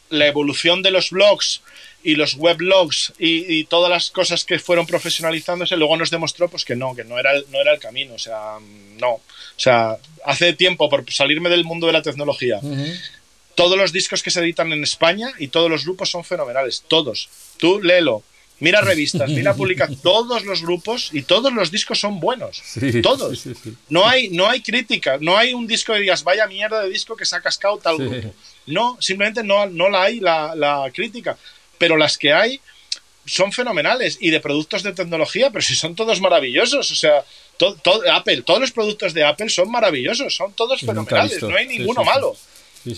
Speaker 2: La evolución de los blogs y los weblogs y, y, todas las cosas que fueron profesionalizándose, luego nos demostró pues que no, que no era, no era el camino, o sea, no. O sea, hace tiempo, por salirme del mundo de la tecnología, todos los discos que se editan en España y todos los grupos son fenomenales, todos. Tú léelo, mira revistas, mira publica todos los grupos y todos los discos son buenos. todos. no, hay, no hay crítica, no hay un disco que digas, vaya mierda de disco que se ha cascado tal grupo. No, simplemente no, no la hay la, la crítica pero las que hay son fenomenales y de productos de tecnología, pero si son todos maravillosos, o sea, Apple, todos los productos de Apple son maravillosos, son todos fenomenales, no hay ninguno malo.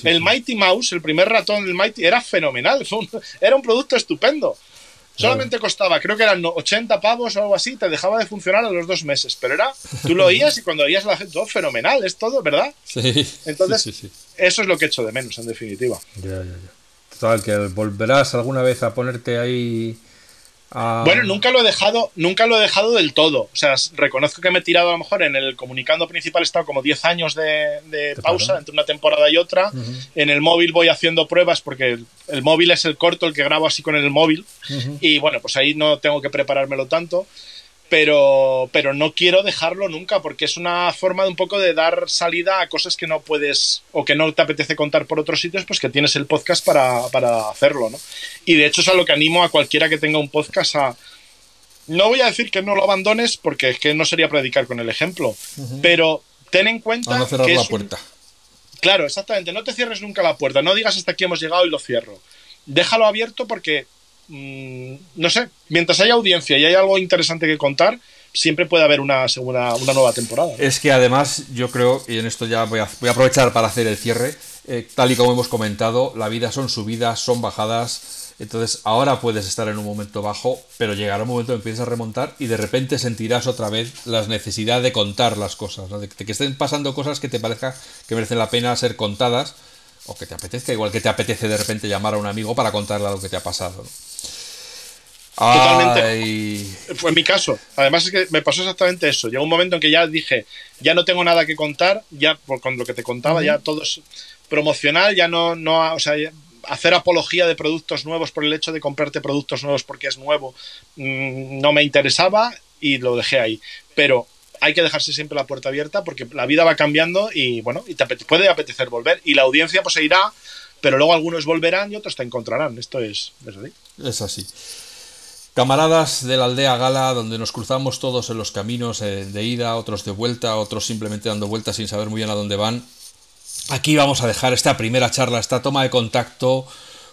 Speaker 2: el Mighty Mouse, el primer ratón del Mighty, era fenomenal, era un producto estupendo. Solamente costaba, creo que eran 80 pavos o algo así, te dejaba de funcionar a los dos meses, pero era, tú lo oías y cuando oías la gente, todo fenomenal, es todo, ¿verdad? Sí. Entonces, eso es lo que echo de menos, en definitiva. Ya, ya, ya
Speaker 1: que volverás alguna vez a ponerte ahí.
Speaker 2: Bueno, nunca lo he dejado, nunca lo he dejado del todo. O sea, reconozco que me he tirado a lo mejor en el comunicando principal he estado como 10 años de, pausa entre una temporada y otra. En el móvil voy haciendo pruebas porque el, móvil es el corto, el que grabo así con el móvil. Y bueno, pues ahí no tengo que preparármelo tanto pero, pero no quiero dejarlo nunca porque es una forma de un poco de dar salida a cosas que no puedes o que no te apetece contar por otros sitios, pues que tienes el podcast para, hacerlo, ¿no? Y de hecho es a lo que animo a cualquiera que tenga un podcast a... No voy a decir que no lo abandones porque es que no sería predicar con el ejemplo, pero ten en cuenta...
Speaker 1: no cerrar la puerta.
Speaker 2: Claro, exactamente, no te cierres nunca la puerta, no digas hasta aquí hemos llegado y lo cierro. Déjalo abierto porque Mm, no sé, mientras haya audiencia y hay algo interesante que contar, siempre puede haber una, segunda, una nueva temporada.
Speaker 1: Es que además yo creo, y en esto ya voy a, voy a aprovechar para hacer el cierre, eh, tal y como hemos comentado, la vida son subidas, son bajadas, entonces ahora puedes estar en un momento bajo, pero llegará un momento en que empiezas a remontar y de repente sentirás otra vez la necesidad de contar las cosas, de que estén pasando cosas que te parezca que merecen la pena ser contadas o que te apetezca, igual que te apetece de repente llamar a un amigo para contarle lo que te ha pasado.
Speaker 2: Totalmente. Fue mi caso. Además es que me pasó exactamente eso. Llegó un momento en que ya dije, ya no tengo nada que contar, ya con lo que te contaba, ya todo es promocional, ya no, no, o sea, hacer apología de productos nuevos por el hecho de comprarte productos nuevos porque es nuevo, mm, no me interesaba y lo dejé ahí. Pero hay que dejarse siempre la puerta abierta porque la vida va cambiando y bueno, y te puede apetecer volver y la audiencia pues se irá, pero luego algunos volverán y otros te encontrarán. Esto es, es así.
Speaker 1: Es así. Camaradas de la aldea Gala, donde nos cruzamos todos en los caminos eh, de ida, otros de vuelta, otros simplemente dando vueltas sin saber muy bien a dónde van. Aquí vamos a dejar esta primera charla, esta toma de contacto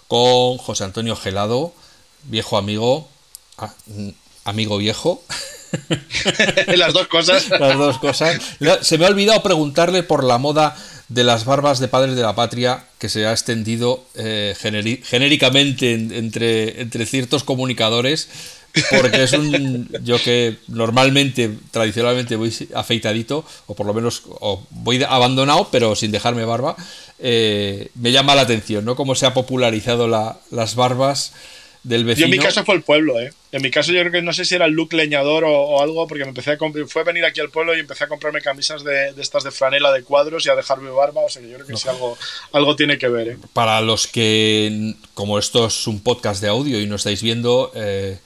Speaker 1: con José Antonio Gelado, viejo amigo, amigo viejo.
Speaker 2: Las dos cosas.
Speaker 1: Las dos cosas. Se me ha olvidado preguntarle por la moda de las barbas de padres de la patria que se ha extendido eh, genéricamente entre, entre ciertos comunicadores porque es un yo que normalmente tradicionalmente voy afeitadito o por lo menos voy abandonado pero sin dejarme barba eh, me llama la atención no cómo se ha popularizado las barbas del vecino.
Speaker 2: Yo en mi caso fue el pueblo, ¿eh? En mi caso yo creo que no sé si era el look leñador o, algo, porque me empecé a fue a venir aquí al pueblo y empecé a comprarme camisas de, estas de franela de cuadros y a dejarme barba, o sea yo creo que sí algo, algo tiene que ver, ¿eh?
Speaker 1: Para los que, como esto es un podcast de audio y no estáis viendo, eh,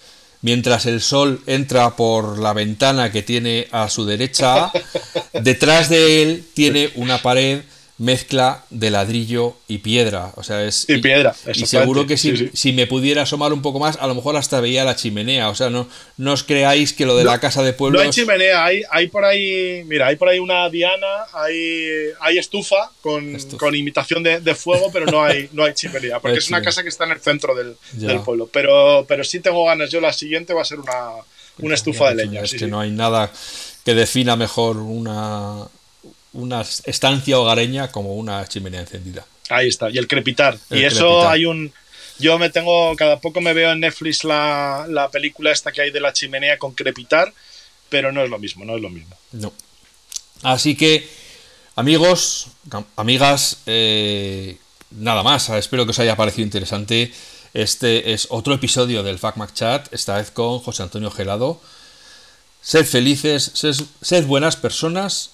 Speaker 1: mientras el sol entra por la ventana que tiene a su derecha, detrás de él tiene una pared mezcla de ladrillo y piedra. O sea, es.
Speaker 2: Y piedra.
Speaker 1: Y seguro que si, si, me pudiera asomar un poco más, a lo mejor hasta veía la chimenea. O sea, no, no os creáis que lo de la casa de pueblo.
Speaker 2: No hay chimenea, hay, hay por ahí. Mira, hay por ahí una diana, hay, hay estufa con, con imitación de, fuego, pero no hay, no hay chimenea. Porque es una casa que está en el centro del, del, pueblo. Pero, pero sí tengo ganas. Yo la siguiente va a ser una, una estufa de leña.
Speaker 1: Es que no hay nada que defina mejor una una estancia hogareña como una chimenea encendida.
Speaker 2: Ahí está, y el crepitar. y eso hay un... Yo me tengo, cada poco me veo en Netflix la, la, película esta que hay de la chimenea con crepitar, pero no es lo mismo, no es lo mismo.
Speaker 1: No. Así que, amigos, amigas, eh, nada más, espero que os haya parecido interesante. Este es otro episodio del FacMac Chat, esta vez con José Antonio Gelado. Sed felices, sed buenas personas